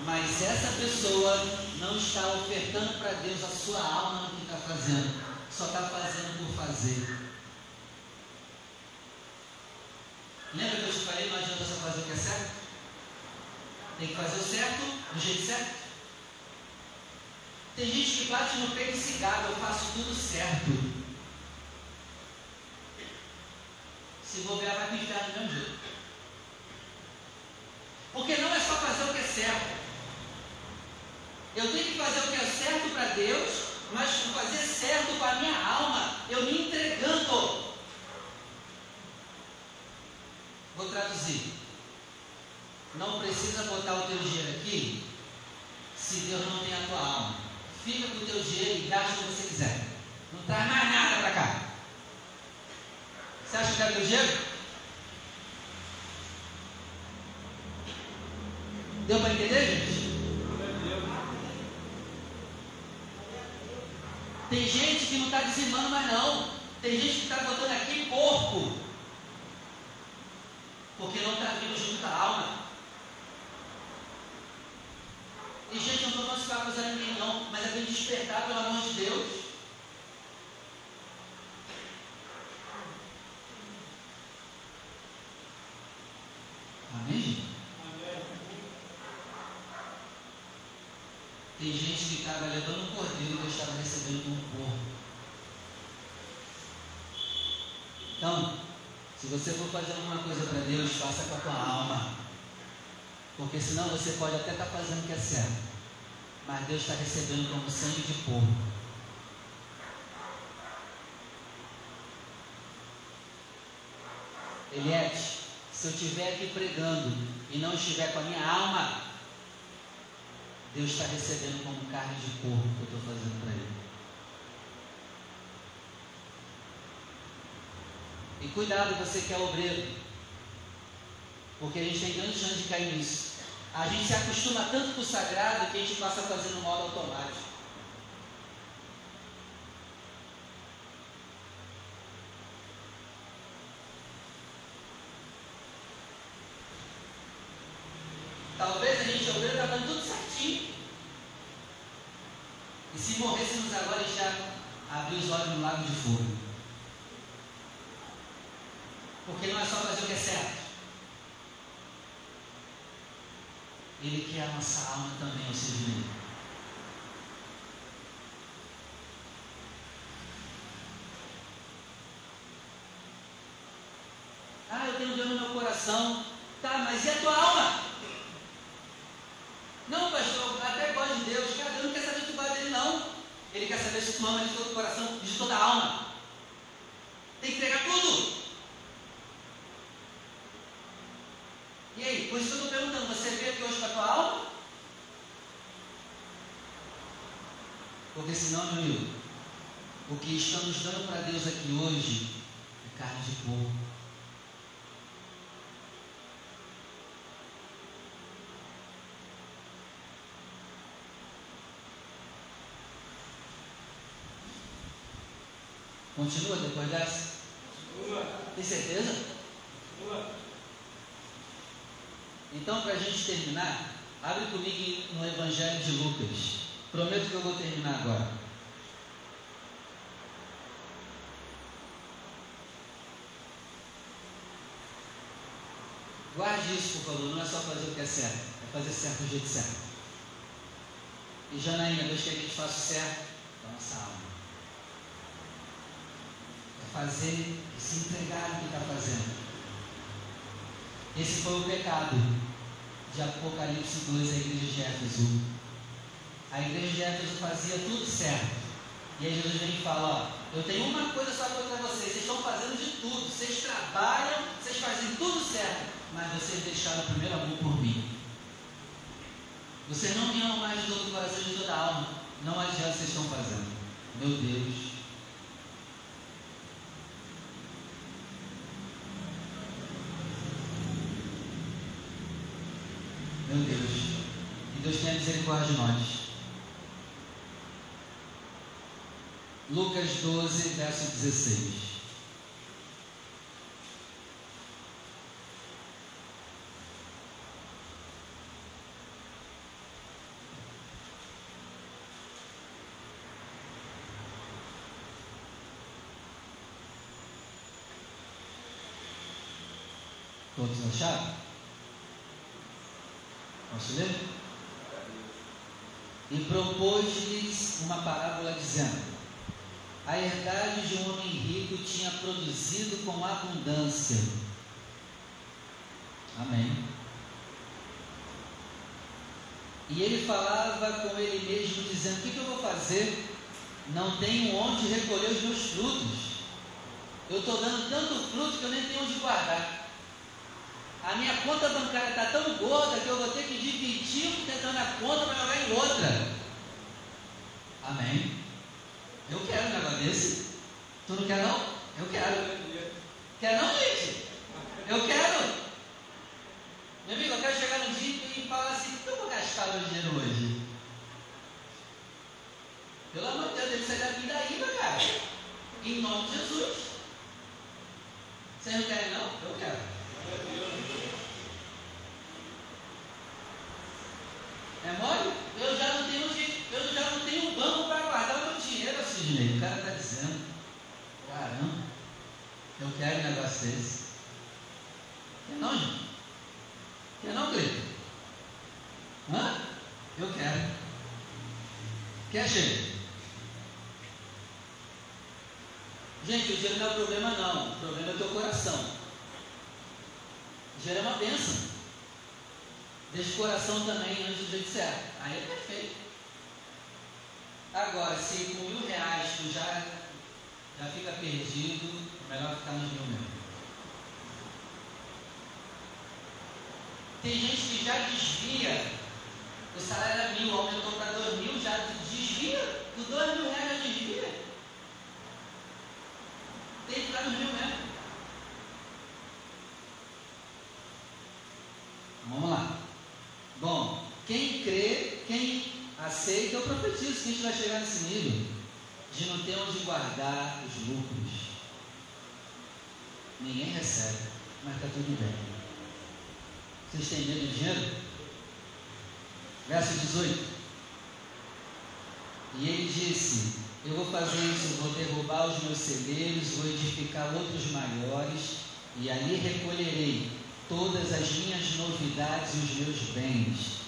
Mas essa pessoa não está ofertando para Deus a sua alma no que está fazendo, só está fazendo por fazer. Lembra que eu te falei, não adianta só fazer o que é certo? Tem que fazer o certo, do jeito certo. Tem gente que bate no peito e se gaba, eu faço tudo certo. Se bobear, vai pintar do mesmo jeito. Porque não é só fazer o que é certo. Eu tenho que fazer o que é certo para Deus, mas fazer certo com a minha alma, eu me entregando. Vou traduzir. Não precisa botar o teu dinheiro aqui se Deus não tem a tua alma. Fica com o teu dinheiro e gasta o que você quiser. Não traz mais nada para cá. Você acha que é teu dinheiro? Deu para entender, gente? Tem gente que não está dizimando mais não. Tem gente que está botando aqui porco. Porque não está vindo junto à alma. E gente, eu não estou falando para acusar ninguém não, mas é bem despertar pelo amor de Deus. Amém? Tem gente que estava levando um cordeiro e Deus estava recebendo um porco. Então, se você for fazer alguma coisa para Deus, faça com a tua alma. Porque senão você pode até estar tá fazendo o que é certo. Mas Deus está recebendo como sangue de porco. Eliette, se eu estiver aqui pregando e não estiver com a minha alma, Deus está recebendo como carne de porco que eu estou fazendo para Ele. E cuidado, você que é obreiro, porque a gente tem grande chance de cair nisso. A gente se acostuma tanto com o sagrado que a gente passa a fazer no modo automático. Talvez a gente obreiro está dando tudo certinho. E se morrêssemos agora, a gente já abriu os olhos no lago de fogo. Porque não é só fazer o que é certo. Ele quer a nossa alma também ao Ele. Ah, eu tenho Deus no meu coração. Tá, mas e a tua alma? Não, pastor, até gosto de Deus. Cara, Deus não quer saber do que dele, não. Ele quer saber se tu ama de todo o coração e de toda a alma. Tem que entregar tudo. E aí, por isso que eu estou perguntando, você veio aqui hoje com a tua alma? Porque senão, meu amigo, o dando para Deus aqui hoje é carne de porco. Continua depois dessa? Continua. Tem certeza? Continua. Então, para a gente terminar, abre comigo no Evangelho de Lucas. Prometo que eu vou terminar agora. Guarde isso, por favor. Não é só fazer o que é certo, é fazer certo do jeito certo. E Janaína, Deus quer que a gente faça o certo da nossa alma. É fazer e se entregar no que está fazendo. Esse foi o pecado de Apocalipse 2 a igreja de Éfeso. A igreja de Éfeso fazia tudo certo. E aí Jesus vem e fala, ó, eu tenho uma coisa só contra vocês, vocês estão fazendo de tudo, vocês trabalham, vocês fazem tudo certo, mas vocês deixaram o primeiro amor por mim. Vocês não me amam mais de todo o coração e de toda a alma. Não adianta vocês estão fazendo. Meu Deus. Meu Deus. Que Deus tenha misericórdia de nós. Lucas 12, verso 16. Todos acharam? Posso ler? E propôs-lhes uma parábola dizendo: A herdade de um homem rico tinha produzido com abundância. Amém. E ele falava com ele mesmo, dizendo: O que, que eu vou fazer? Não tenho onde recolher os meus frutos. Eu estou dando tanto fruto que eu nem tenho onde guardar. A minha conta bancária está tão gorda que eu vou ter que dividir o que está dando a conta para jogar em outra. Amém? Eu quero um negócio desse. Tu não quer não? Eu quero. Quer não, gente? Eu quero. Meu amigo, eu quero chegar no dia e falar assim, o que eu vou gastar meu dinheiro hoje? Pelo amor de Deus, ele sai da vida aí, cara. Em nome de Jesus. Vocês não querem não? Eu quero. É mole? Eu já não tenho, eu já não tenho banco para guardar o meu dinheiro, Sidney. O cara está dizendo, caramba, eu quero um negócio desse. Quer não, gente? Quer não, Cleiton? Hã? Eu quero. Quer, chegar? Gente, o dinheiro não é o problema não. O problema é o teu coração. Gera uma bênção. Deixa o coração também antes do jeito certo. Aí é perfeito. Agora, se com mil reais tu já, já fica perdido, é melhor ficar nos mil mesmo. Tem gente que já desvia, o salário era mil, aumentou para dois mil, já desvia, do dois mil reais já desvia. Tem que ficar nos mil mesmo. Vamos lá. Bom, quem crê, quem aceita, eu profetizo que a gente vai chegar nesse nível de não ter onde guardar os lucros. Ninguém recebe, mas está tudo bem. Vocês têm medo de dinheiro? Verso 18. E ele disse: Eu vou fazer isso, vou derrubar os meus celeiros, vou edificar outros maiores, e ali recolherei todas as minhas novidades e os meus bens.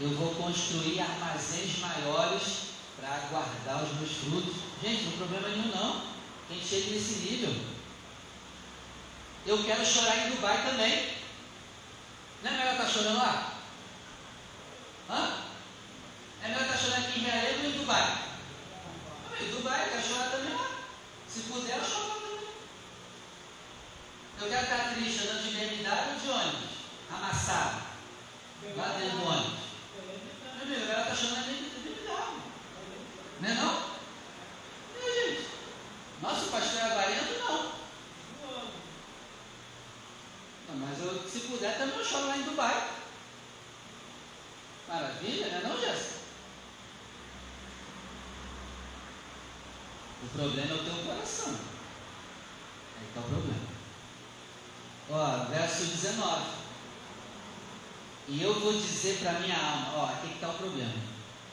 Eu vou construir armazéns maiores para guardar os meus frutos. Gente, não problema nenhum não. Quem chega nesse nível. Eu quero chorar em Dubai também. Não é melhor estar tá chorando lá? Hã? É melhor estar tá chorando aqui em Realengo ou em Dubai? Em Dubai, eu quero chorar também lá. Se puder, eu choro eu quero estar triste andando de BMW ou de ônibus? Amassado. Lá dentro do ônibus. Meu amigo, ela está chamando de BMW. Não é não? É, gente. Nosso pastor é avarento, não. não. Mas eu, se puder, também eu choro lá em Dubai. Maravilha, né não, Jéssica? O problema é o teu coração. Aí está o problema. Ó, verso 19. E eu vou dizer para minha alma, ó, aqui está o problema.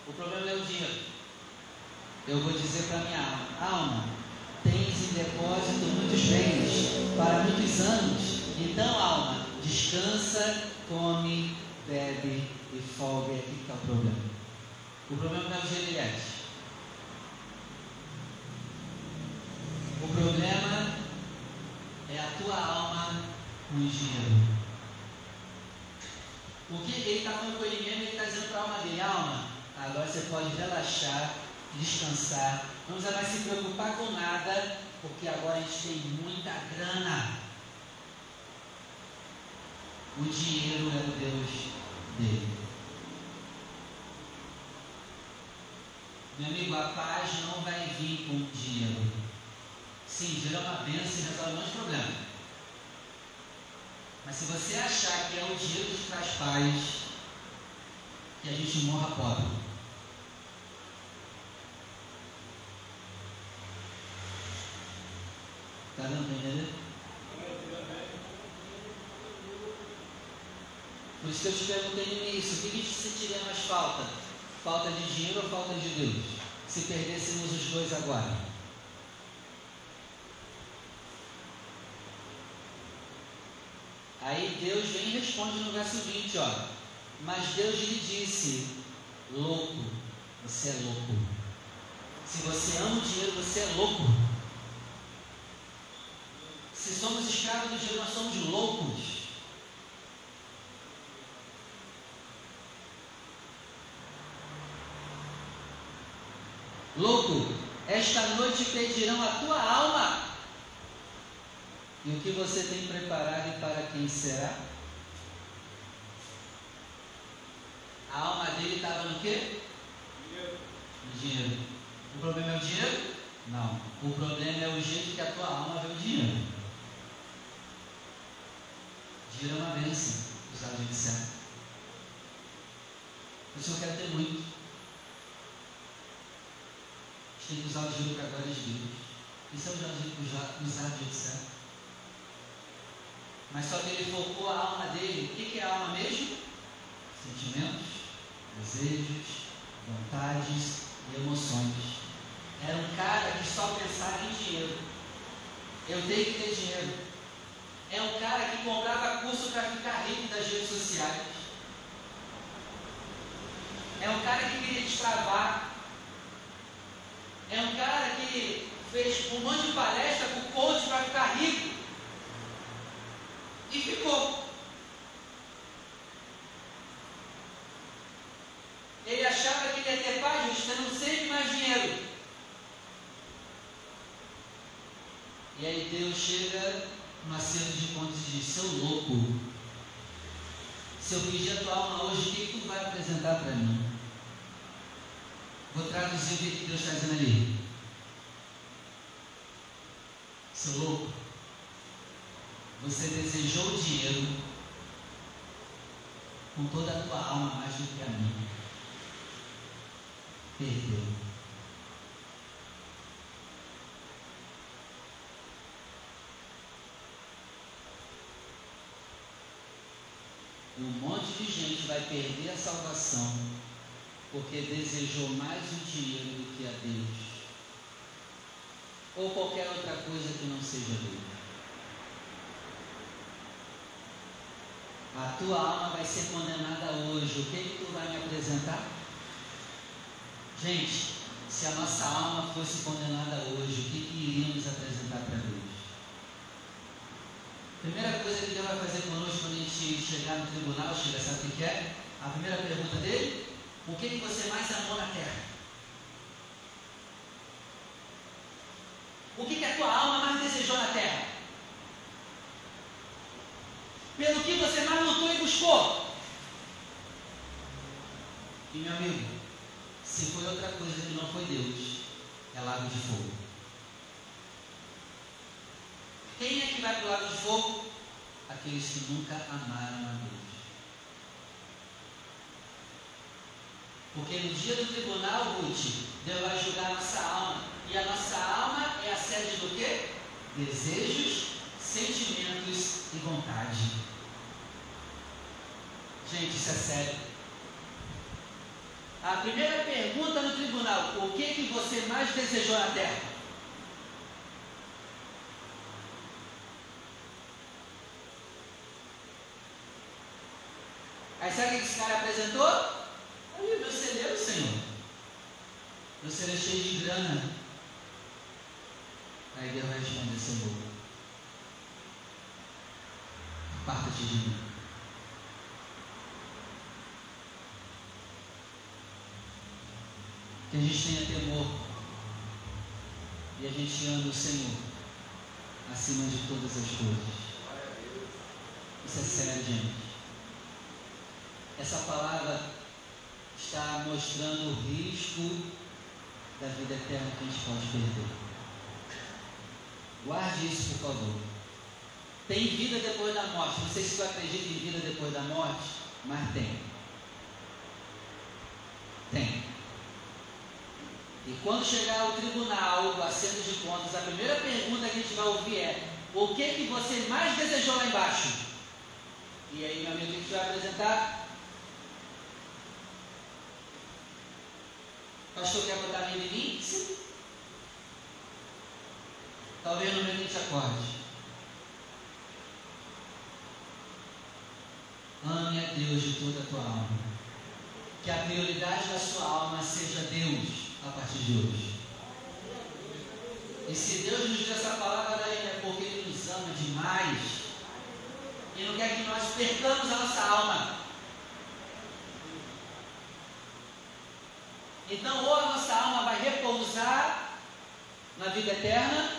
O problema é o dinheiro. Eu vou dizer para minha alma, alma, tens em depósito muitos bens para muitos anos. Então, alma, descansa, come, bebe e folga. Aqui está o problema. O problema não é o dinheiro, O problema é a tua com dinheiro. O que ele está falando com ele mesmo, ele está dizendo para a alma dele, alma, agora você pode relaxar, descansar, não precisa mais se preocupar com nada, porque agora a gente tem muita grana. O dinheiro é o Deus dele. Meu amigo, a paz não vai vir com dinheiro. Sim, dinheiro é uma bênção e resolve muitos problemas. Mas se você achar que é o dinheiro que traz paz, que a gente morra pobre. Está dando para entender? Por isso que eu te perguntei no início, o que gente sentiria mais falta? Falta de dinheiro ou falta de Deus? Se perdêssemos os dois agora. Aí Deus vem e responde no verso 20, ó. Mas Deus lhe disse, louco, você é louco. Se você ama o dinheiro, você é louco. Se somos escravos do dinheiro, nós somos loucos. Louco, esta noite pedirão a tua alma. E o que você tem preparado e para quem será? A alma dele estava no quê? Dinheiro. Dinheiro. O problema é o dinheiro? Não. O problema é o jeito que a tua alma vê o dinheiro. Dinheiro é uma bênção, usado de certo. O Senhor quer ter muito. A gente tem que usar o dinheiro para a glória de Deus. Isso é usar, usar o jeito certo. Mas só que ele focou a alma dele. O que, é a alma mesmo? Sentimentos, desejos, vontades e emoções. Era um cara que só pensava em dinheiro. Eu tenho que ter dinheiro. É um cara que comprava curso para ficar rico das redes sociais. É um cara que queria destravar. É um cara que fez um monte de palestra com coach para ficar rico. E ficou. Ele achava que ele ia ter paz tendo sempre mais dinheiro. E aí Deus chega no acerto de contas e diz, seu louco, se eu pedir a tua alma hoje, o que, que tu vai apresentar para mim? Vou traduzir o que Deus está dizendo ali. Seu louco, você desejou o dinheiro com toda a tua alma mais do que a minha. Perdeu. Um monte de gente vai perder a salvação porque desejou mais o dinheiro do que a Deus. Ou qualquer outra coisa que não seja Deus. A tua alma vai ser condenada hoje. O que, que tu vai me apresentar? Gente, se a nossa alma fosse condenada hoje, o que, que iríamos apresentar para Deus? Primeira coisa que Deus vai fazer conosco quando a gente chegar no tribunal, chega, sabe o que é? A primeira pergunta dele: O que, que você mais amou na terra? O que, que a tua alma mais desejou na terra? pelo que você mais lutou e buscou. E meu amigo, se foi outra coisa que não foi Deus, é lago de fogo. Quem é que vai para o lago de fogo? Aqueles que nunca amaram a Deus. Porque no dia do tribunal, Ruth, Deus vai julgar a nossa alma. E a nossa alma é a sede do quê? Desejos, sentimentos e vontade. Gente, isso é sério. A primeira pergunta no tribunal: o que, que você mais desejou na terra? Aí sabe o que esse cara apresentou? Olha, meu celeiro, Senhor. Meu celeiro é cheio de grana. Aí Deus vai responder, Senhor. Aparta-te de mim. Que a gente tenha temor e a gente ame o Senhor acima de todas as coisas. Isso é sério, gente. Essa palavra está mostrando o risco da vida eterna que a gente pode perder. Guarde isso, por favor. Tem vida depois da morte. Não sei se você acredita em vida depois da morte, mas. Tem. E quando chegar o tribunal do assento de contas, a primeira pergunta que a gente vai ouvir é: o que que você mais desejou lá embaixo? E aí, meu amigo, que você vai apresentar? Pastor, quer botar medo em? Sim. Talvez no momento te acorde. Ame a Deus de toda a tua alma. Que a prioridade da sua alma seja Deus a partir de hoje. E se Deus nos deu essa palavra é porque Ele nos ama demais e não quer que nós percamos a nossa alma. Então, ou a nossa alma vai repousar na vida eterna,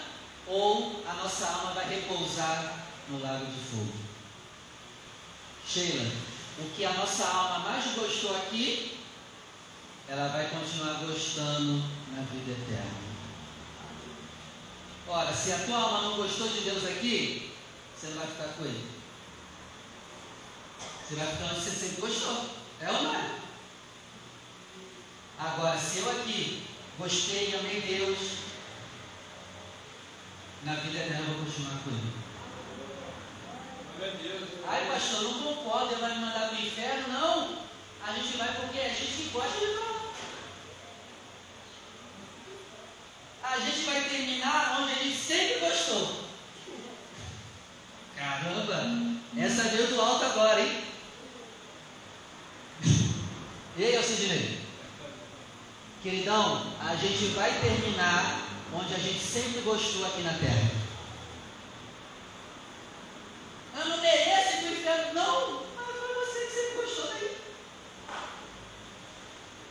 ou a nossa alma vai repousar no lago de fogo. Sheila, o que a nossa alma mais gostou aqui, ela vai continuar gostando na vida eterna. Ora, se a tua alma não gostou de Deus aqui, você não vai ficar com ele. Você vai ficar onde você sempre gostou. É ou não é? Agora, se eu aqui gostei e amei Deus, na vida eterna eu vou continuar com ele. Ai, pastor, não concordo, ele vai me mandar para o inferno. Não, a gente vai porque a gente gosta de falar. A gente vai terminar onde a gente sempre gostou. Caramba, essa veio do alto agora, hein? E aí, Alcidinei? Queridão, a gente vai terminar onde a gente sempre gostou aqui na Terra. Eu não mereço ir para o inferno. Não, mas foi você que sempre gostou daí.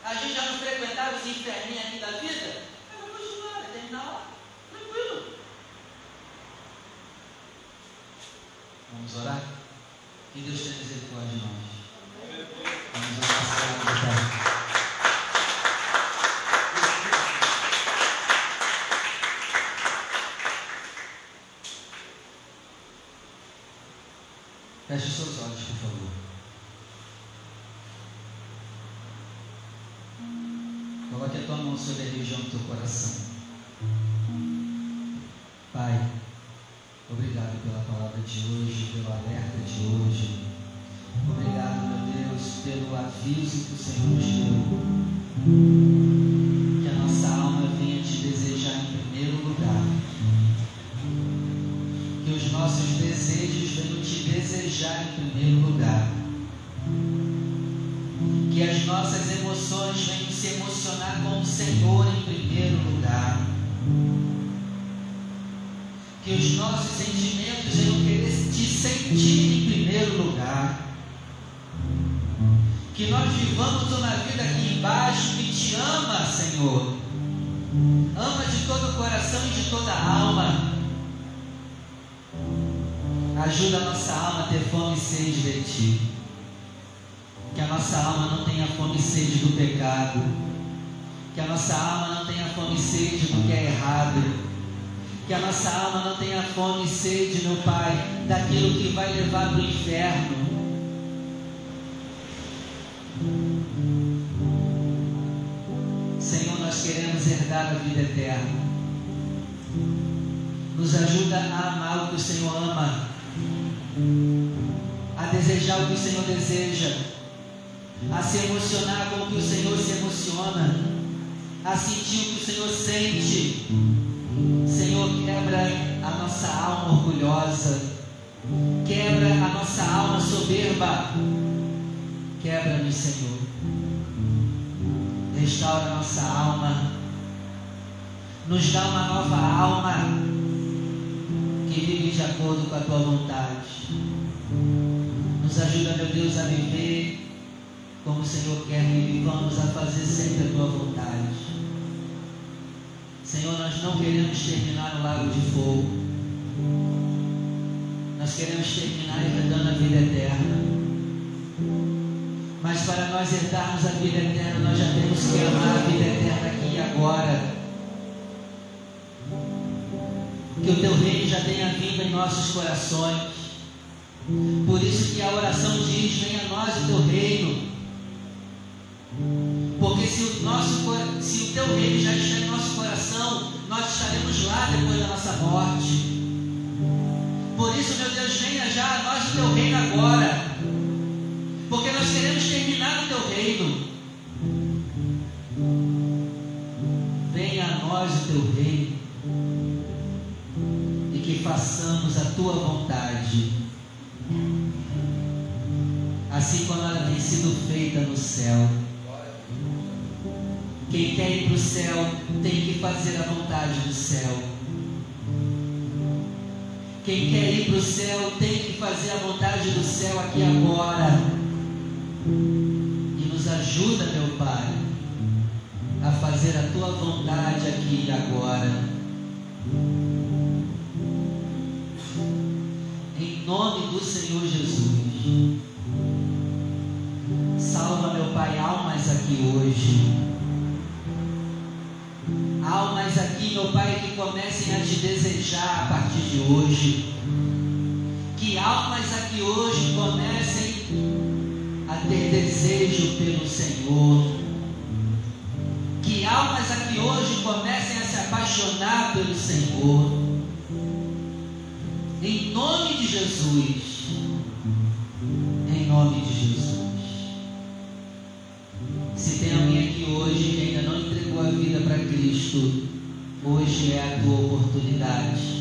A gente já não frequentava os inferninhos aqui da vida? Eu vou continuar, vai terminar lá. Tranquilo. Vamos orar? Que Deus tenha misericórdia de nós. Vivamos uma vida aqui embaixo que te ama, Senhor. Ama de todo o coração e de toda a alma. Ajuda a nossa alma a ter fome e sede de Ti. Que a nossa alma não tenha fome e sede do pecado. Que a nossa alma não tenha fome e sede do que é errado. Que a nossa alma não tenha fome e sede, meu Pai, daquilo que vai levar para o inferno. Senhor, nós queremos herdar a vida eterna. Nos ajuda a amar o que o Senhor ama, a desejar o que o Senhor deseja, a se emocionar com o que o Senhor se emociona, a sentir o que o Senhor sente. Senhor, quebra a nossa alma orgulhosa, quebra a nossa alma soberba. Quebra-me, Senhor. Restaura nossa alma. Nos dá uma nova alma que vive de acordo com a tua vontade. Nos ajuda, meu Deus, a viver como o Senhor quer que vivamos, a fazer sempre a tua vontade. Senhor, nós não queremos terminar no lago de fogo. Nós queremos terminar herdando a vida eterna. Mas para nós herdarmos a vida eterna, nós já temos que amar a vida eterna aqui e agora. Que o teu reino já tenha vindo em nossos corações. Por isso que a oração diz: venha a nós o teu reino. Porque se o, nosso, se o teu reino já está em nosso coração, nós estaremos lá depois da nossa morte. Por isso, meu Deus, venha já a nós o teu reino agora. Reino. Venha a nós o teu reino. E que façamos a tua vontade. Assim como ela tem sido feita no céu. Quem quer ir para o céu tem que fazer a vontade do céu. Quem quer ir para o céu tem que fazer a vontade do céu aqui agora. Ajuda, meu Pai, a fazer a tua vontade aqui e agora. Em nome do Senhor Jesus. Salva, meu Pai, almas aqui hoje. Almas aqui, meu Pai, que comecem a te desejar a partir de hoje. Que almas aqui hoje comecem a ter desejo pelo Senhor. Que almas aqui hoje comecem a se apaixonar pelo Senhor. Em nome de Jesus. Em nome de Jesus. Se tem alguém aqui hoje que ainda não entregou a vida para Cristo, hoje é a tua oportunidade.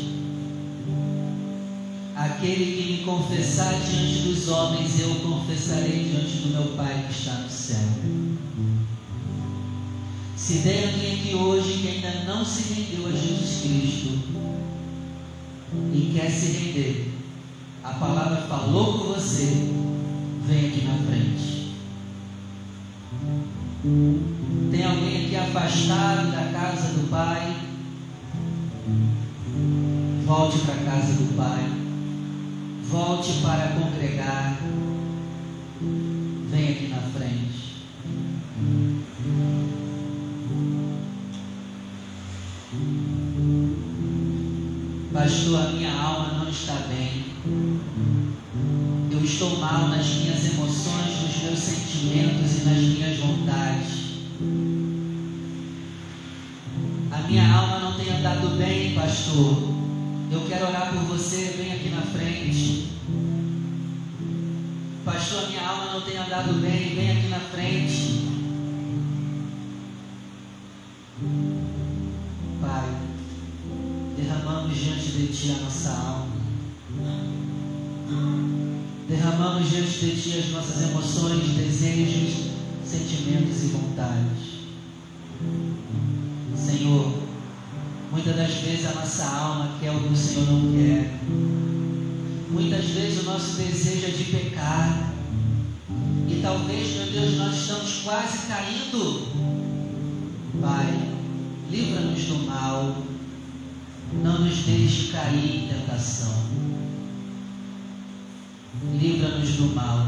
Aquele que me confessar diante dos homens, eu confessarei diante do meu Pai que está no céu. Se tem alguém aqui hoje que ainda não se rendeu a Jesus Cristo e quer se render, a palavra falou com você, vem aqui na frente. Tem alguém aqui afastado da casa do Pai? Volte para a casa do Pai. Volte para congregar. Vem aqui na frente. Pastor, a minha alma não está bem. Eu estou mal nas minhas emoções, nos meus sentimentos e nas minhas vontades. A minha alma não tem andado bem, pastor. Eu quero orar por você, vem aqui na frente. Pastor, minha alma não tem andado bem, vem aqui na frente. Pai, derramamos diante de Ti a nossa alma. Derramamos diante de Ti as nossas emoções, desejos, sentimentos e vontades. Muitas vezes a nossa alma quer o que o Senhor não quer. Muitas vezes o nosso desejo é de pecar. E talvez, meu Deus, nós estamos quase caindo. Pai, livra-nos do mal. Não nos deixe cair em tentação. Livra-nos do mal.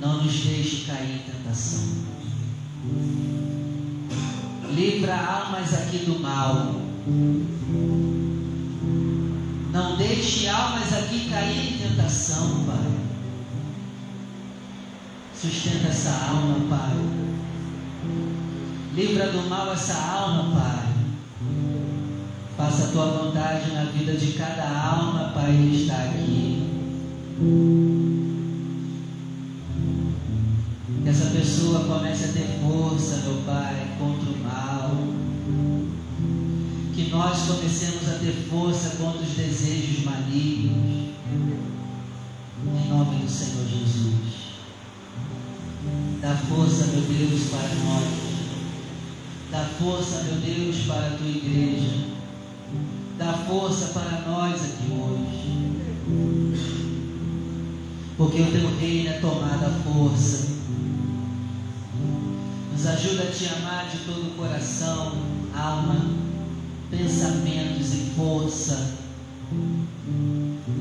Não nos deixe cair em tentação. Livra almas aqui do mal. Não deixe almas aqui cair em tentação, Pai. Sustenta essa alma, Pai. Livra do mal essa alma, Pai. Faça a tua vontade na vida de cada alma, Pai, que está aqui. Que essa pessoa comece a ter força, meu Pai, contra o mal. Que nós comecemos a ter força contra os desejos malignos. Em nome do Senhor Jesus. Dá força, meu Deus, para nós. Dá força, meu Deus, para a tua igreja. Dá força para nós aqui hoje. Porque o teu reino é tomada força. Nos ajuda a te amar de todo o coração, alma, pensamentos e força.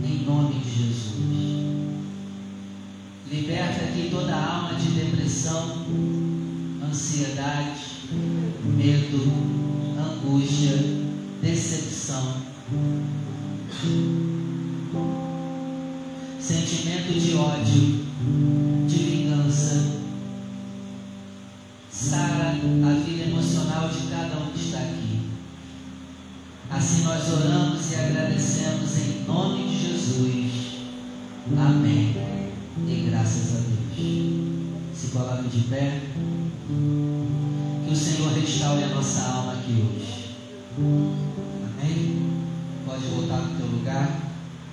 Em nome de Jesus. Liberta aqui toda depressão, ansiedade, medo, angústia, decepção, sentimento de ódio, a vida emocional de cada um que está aqui. Assim nós oramos e agradecemos em nome de Jesus. Amém. E graças a Deus. Se coloque de pé. Que o Senhor restaure a nossa alma aqui hoje. Amém? Pode voltar para o teu lugar.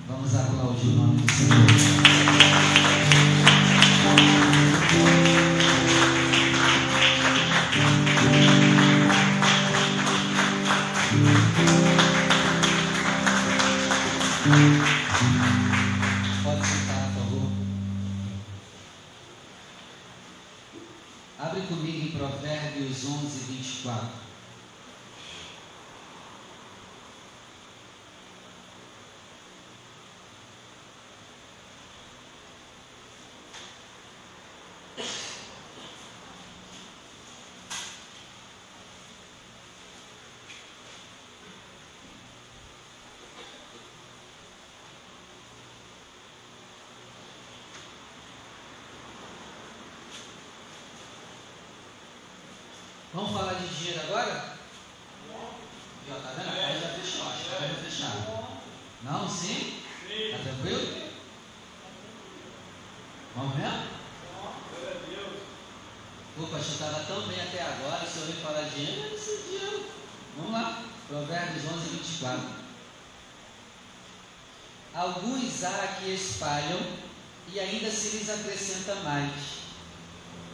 Vamos aplaudir o nome do Senhor. Vamos falar de dinheiro agora? Já tá vendo? Agora já fechou, acho que já vai fechar. Não? Sim? Tá tranquilo? Vamos mesmo? Pô, pastor, estava tão bem até agora, se eu ouvir falar de dinheiro, eu decidi. Vamos lá, Provérbios 11, 24. Alguns há que espalham e ainda se lhes acrescenta mais.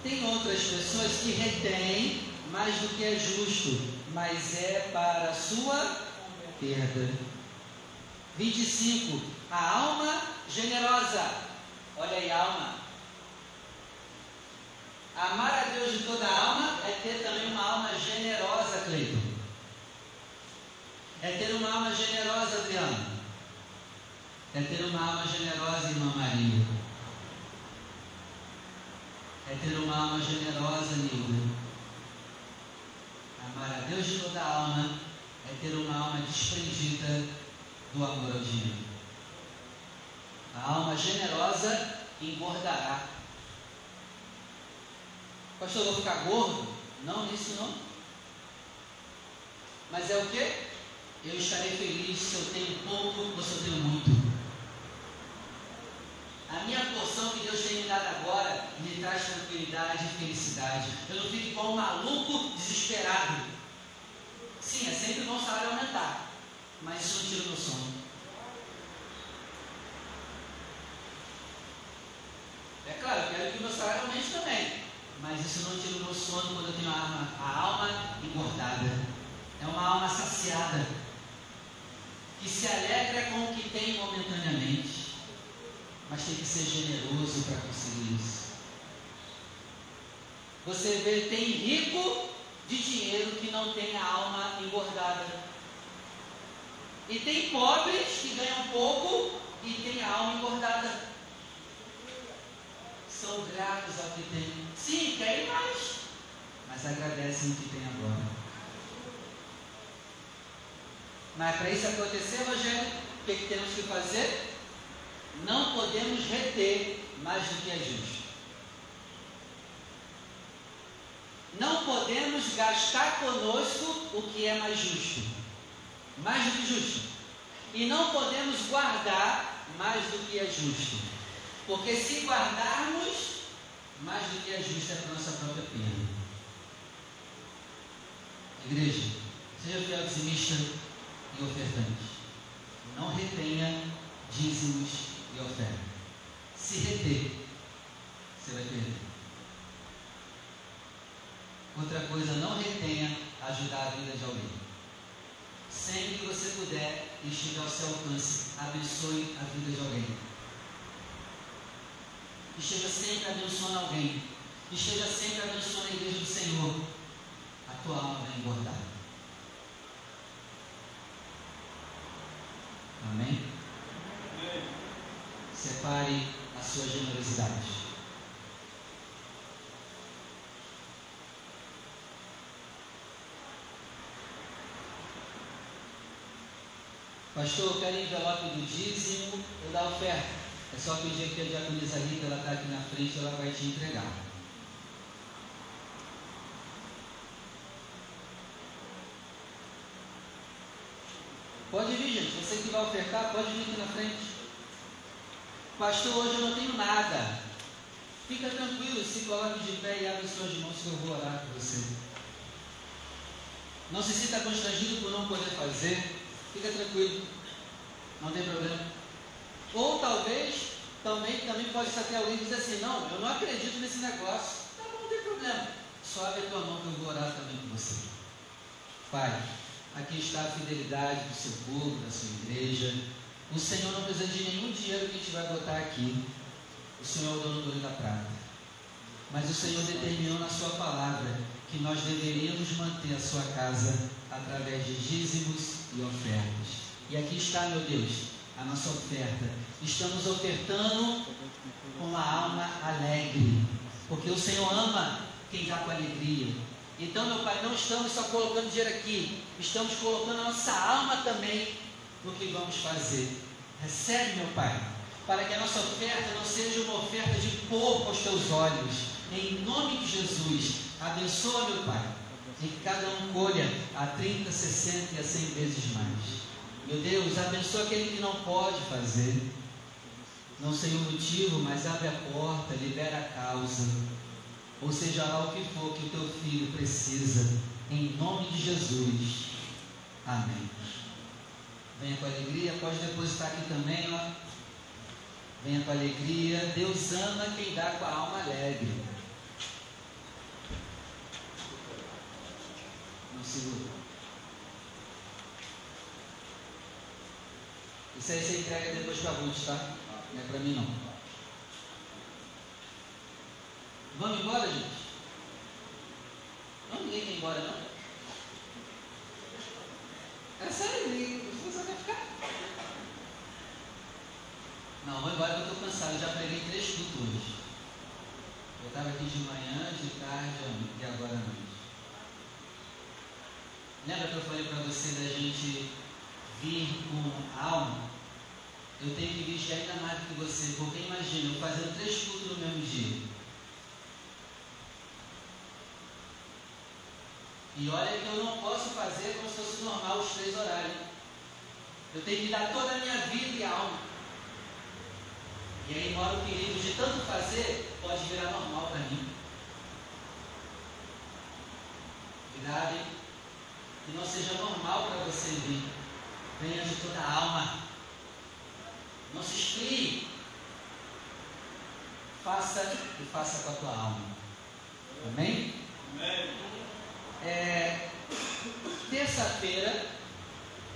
Tem outras pessoas que retêm mais do que é justo, mas é para a sua perda. 25. A alma generosa. Olha aí, alma. Amar a Deus de toda a alma é ter também uma alma generosa, Cleiton. É ter uma alma generosa, Adriano. É ter uma alma generosa, irmã Maria. É ter uma alma generosa, Nilda. De toda a alma é ter uma alma desprendida do amor ao dinheiro. A alma generosa engordará. Pastor, eu vou ficar gordo? Não, nisso não. Mas é o que? Eu estarei feliz se eu tenho pouco ou se eu tenho muito. A minha porção que Deus tem me dado agora me traz tranquilidade e felicidade. Eu não fico igual um maluco desesperado. Sim, é sempre bom o salário aumentar, mas isso não tira meu sono. É claro, eu quero que o meu salário aumente também, mas isso não tira o meu sono quando eu tenho a alma, a alma engordada. É uma alma saciada, que se alegra com o que tem momentaneamente mas tem que ser generoso para conseguir isso. Você vê, tem rico de dinheiro que não tem a alma engordada. E tem pobres que ganham pouco e tem a alma engordada. São gratos ao que têm. Sim, querem mais, mas agradecem o que têm agora. Mas para isso acontecer, Rogério, o que, que temos que fazer? não podemos reter mais do que é justo. Não podemos gastar conosco o que é mais justo, mais do que justo. E não podemos guardar mais do que é justo. Porque se guardarmos, mais do que é justo é para nossa própria pena. Igreja, seja fiel dizimista e ofertante. Não retenha dízimos e oferta. Se reter, você vai perder. Outra coisa, não retenha ajudar a vida de alguém. Sempre que você puder e estiver ao seu alcance, abençoe a vida de alguém. Esteja sempre abençoando alguém. Esteja sempre abençoando a igreja do Senhor. A tua alma vai engordar. Amém? Separe a sua generosidade. Pastor, eu quero envelope do dízimo ou da oferta. É só pedir aqui a diaconisa Rita, ela está aqui na frente, ela vai te entregar. Pode vir, gente. Você que vai ofertar, pode vir aqui na frente. Pastor, hoje eu não tenho nada. Fica tranquilo, se coloque de pé e abre suas mãos que eu vou orar por você. Não se sinta constrangido por não poder fazer. Fica tranquilo. Não tem problema. Ou talvez também, também pode ser até alguém dizer assim, não, eu não acredito nesse negócio. Tá bom, não tem problema. Só abre a tua mão que eu vou orar também por você. Pai, aqui está a fidelidade do seu povo, da sua igreja. O Senhor não precisa de nenhum dinheiro que a gente vai botar aqui. O Senhor é o dono do ouro da prata. Mas o Senhor determinou na sua palavra que nós deveríamos manter a sua casa através de dízimos e ofertas. E aqui está, meu Deus, a nossa oferta. Estamos ofertando com uma alma alegre, porque o Senhor ama quem dá com alegria. Então, meu Pai, não estamos só colocando dinheiro aqui, estamos colocando a nossa alma também no que vamos fazer. Recebe, meu Pai, para que a nossa oferta não seja uma oferta de pouco aos teus olhos. Em nome de Jesus, abençoa, meu Pai, e que cada um colha a 30, 60 e a 100 vezes mais. Meu Deus, abençoa aquele que não pode fazer. Não sei o motivo, mas abre a porta, libera a causa. Ou seja lá o que for que o teu filho precisa. Em nome de Jesus. Amém. Venha com alegria, pode depositar aqui também, ó. Venha com alegria. Deus ama quem dá com a alma alegre. Não segura. Isso aí você entrega depois para Ruth, tá? Não é para mim não. Vamos embora, gente? Não, ninguém quer ir embora, não. É sério, você quer ficar? Não, vou embora que eu estou cansado. Eu já preguei três cultos hoje. Eu estava aqui de manhã, de tarde e agora noite. Lembra que eu falei para você da gente vir com alma? Eu tenho que vir ainda mais do que você, porque imagina, eu fazendo três cultos no mesmo dia. E olha que eu não posso fazer como se fosse normal os três horários. Eu tenho que dar toda a minha vida e alma. E aí mora o perigo de tanto fazer, pode virar normal para mim. Cuidado, hein? Que não seja normal para você vir. Venha de toda a alma. Não se esfrie. Faça e faça com a tua alma. Amém? Amém. É, terça-feira,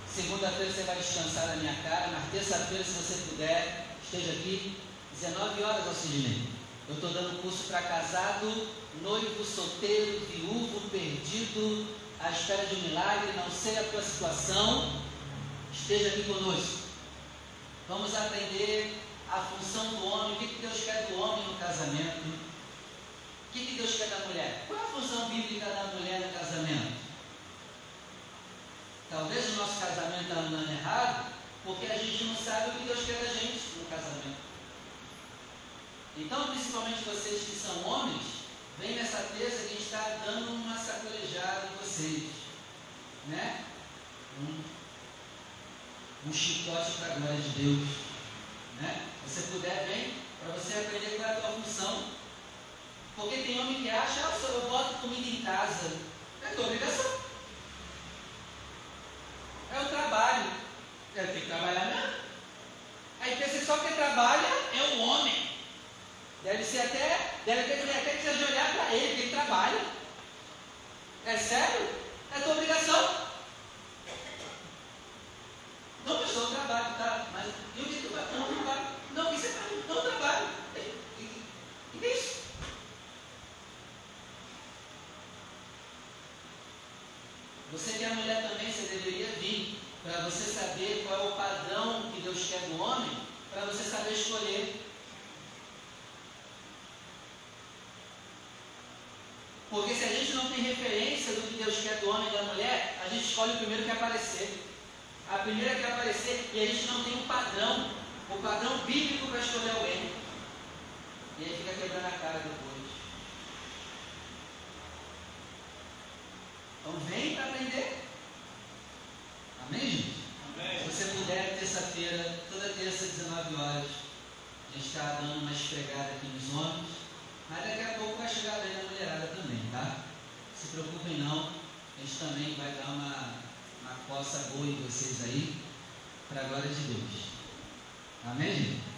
segunda-feira você vai descansar na minha cara, mas terça-feira, se você puder, esteja aqui, 19 horas, Alcidinei. Eu estou dando curso para casado, noivo, solteiro, viúvo, perdido, à espera de um milagre, não sei a tua situação, esteja aqui conosco. Vamos aprender a função do homem, o que, Deus quer do homem no casamento, o que, que Deus quer da mulher. Qual é a função bíblica da mulher no casamento? Talvez o nosso casamento está andando errado, porque a gente não sabe o que Deus quer da gente no casamento. Então, principalmente vocês que são homens, vem nessa terça que a gente está dando uma sacolejada em vocês. Né? Um, um chicote para a glória de Deus. Né? Você puder, vem para você aprender qual é a tua função. Porque tem homem que acha, ah, eu boto comida em casa. É tua obrigação. É o trabalho. Eu tenho que trabalhar mesmo. Aí pensa que só quem trabalha é o homem. Deve ser até, deve ter, até que de olhar para ele, que ele trabalha. É sério? É tua obrigação. Não, eu sou trabalho, tá? Mas e o que tu faz? Não, trabalho. Não, o que você faz? Não, trabalho. E, e, e é isso? Você que é mulher também, você deveria vir para você saber qual é o padrão que Deus quer do homem, para você saber escolher. Porque se a gente não tem referência do que Deus quer do homem e da mulher, a gente escolhe o primeiro que aparecer. Primeira e a gente não tem um padrão, o padrão bíblico para escolher alguém. E aí fica quebrando a cara depois. Então vem para aprender. Amém, gente? Amém. Se você puder, terça-feira, toda terça, 19 horas, a gente está dando uma esfregada aqui nos homens, mas daqui a pouco vai chegar bem na mulherada também, tá? Se preocupem não, a gente também vai dar uma, uma coça boa em vocês aí, para a glória de Deus. Amém, gente?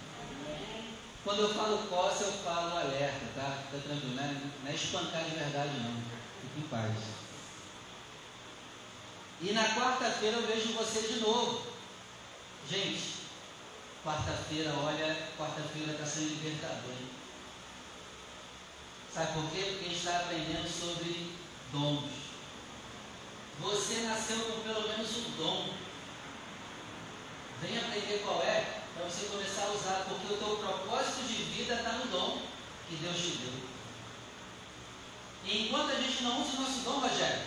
Quando eu falo coça, eu falo alerta, tá? Fica tranquilo, não é, não é espancar de verdade não. Fique em paz. E na quarta-feira eu vejo você de novo. Gente, quarta-feira, olha, quarta-feira está sendo libertador. Hein? Sabe por quê? Porque a gente está aprendendo sobre dons. Você nasceu com pelo menos um dom. Vem aprender qual é, para você começar a usar, porque o teu propósito de vida está no dom que Deus te deu. E enquanto a gente não usa o nosso dom, Rogério,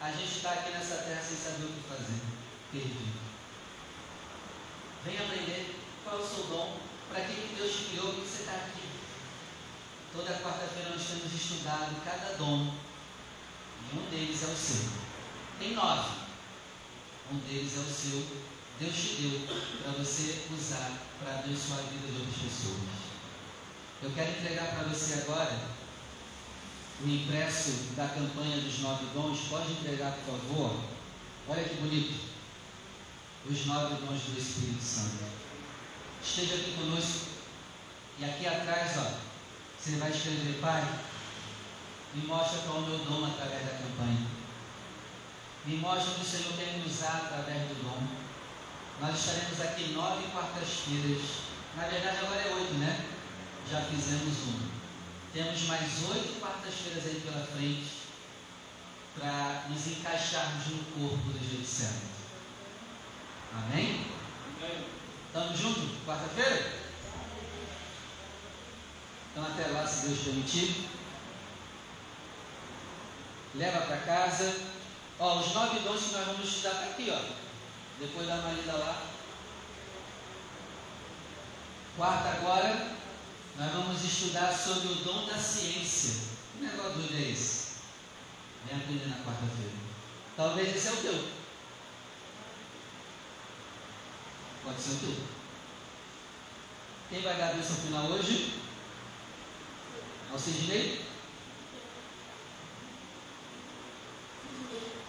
a gente está aqui nessa terra sem saber o que fazer, perdido. Vem aprender qual é o seu dom, para que Deus te criou, que você está aqui. Toda quarta-feira nós temos estudado cada dom, e um deles é o seu. Tem nove. Um deles é o seu. Deus te deu para você usar para abençoar a vida de outras pessoas. Eu quero entregar para você agora o impresso da campanha dos nove dons, pode entregar, por favor? Olha que bonito. Os nove dons do Espírito Santo. Esteja aqui conosco. E aqui atrás, ó, você vai escrever, Pai, me mostra qual é o meu dom através da campanha. Me mostra que o Senhor quer me usar através do dom. Nós estaremos aqui nove quartas-feiras. Na verdade agora é oito, né? Já fizemos um. Temos mais oito quartas-feiras aí pela frente para nos encaixarmos no corpo do jeito certo. Amém? Estamos juntos? Quarta-feira? Então até lá, se Deus permitir. Leva para casa. Ó, os nove dons que nós vamos estudar tá aqui, ó. Depois dá uma lida lá. Quarta agora, nós vamos estudar sobre o dom da ciência. Que negócio doido é esse? Vem aprender na quarta-feira. Talvez esse é o teu. Pode ser o teu. Quem vai dar a bênção final hoje? Alcidinei?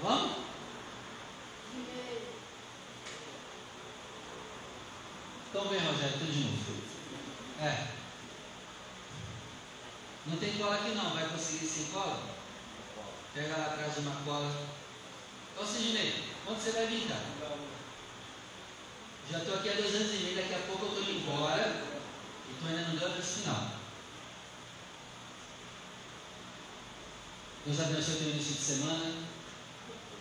Vamos? Então vem, Rogério, tudo de novo. É. Não tem cola aqui não, vai conseguir sem cola? Pega lá atrás de uma cola. Então, Sidney, quando você vai vir, cara? Já estou aqui há dois anos e meio, daqui a pouco eu estou indo embora e tu ainda não deu a final. Deus abençoe o teu início de semana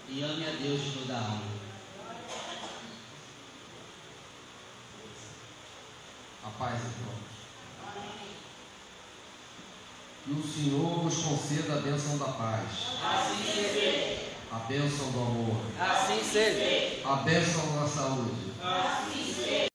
e ame a Deus de toda a alma. A paz, irmãos. Que o Senhor nos conceda a bênção da paz. Assim seja. A bênção do amor. Assim seja. A bênção da saúde. Assim seja.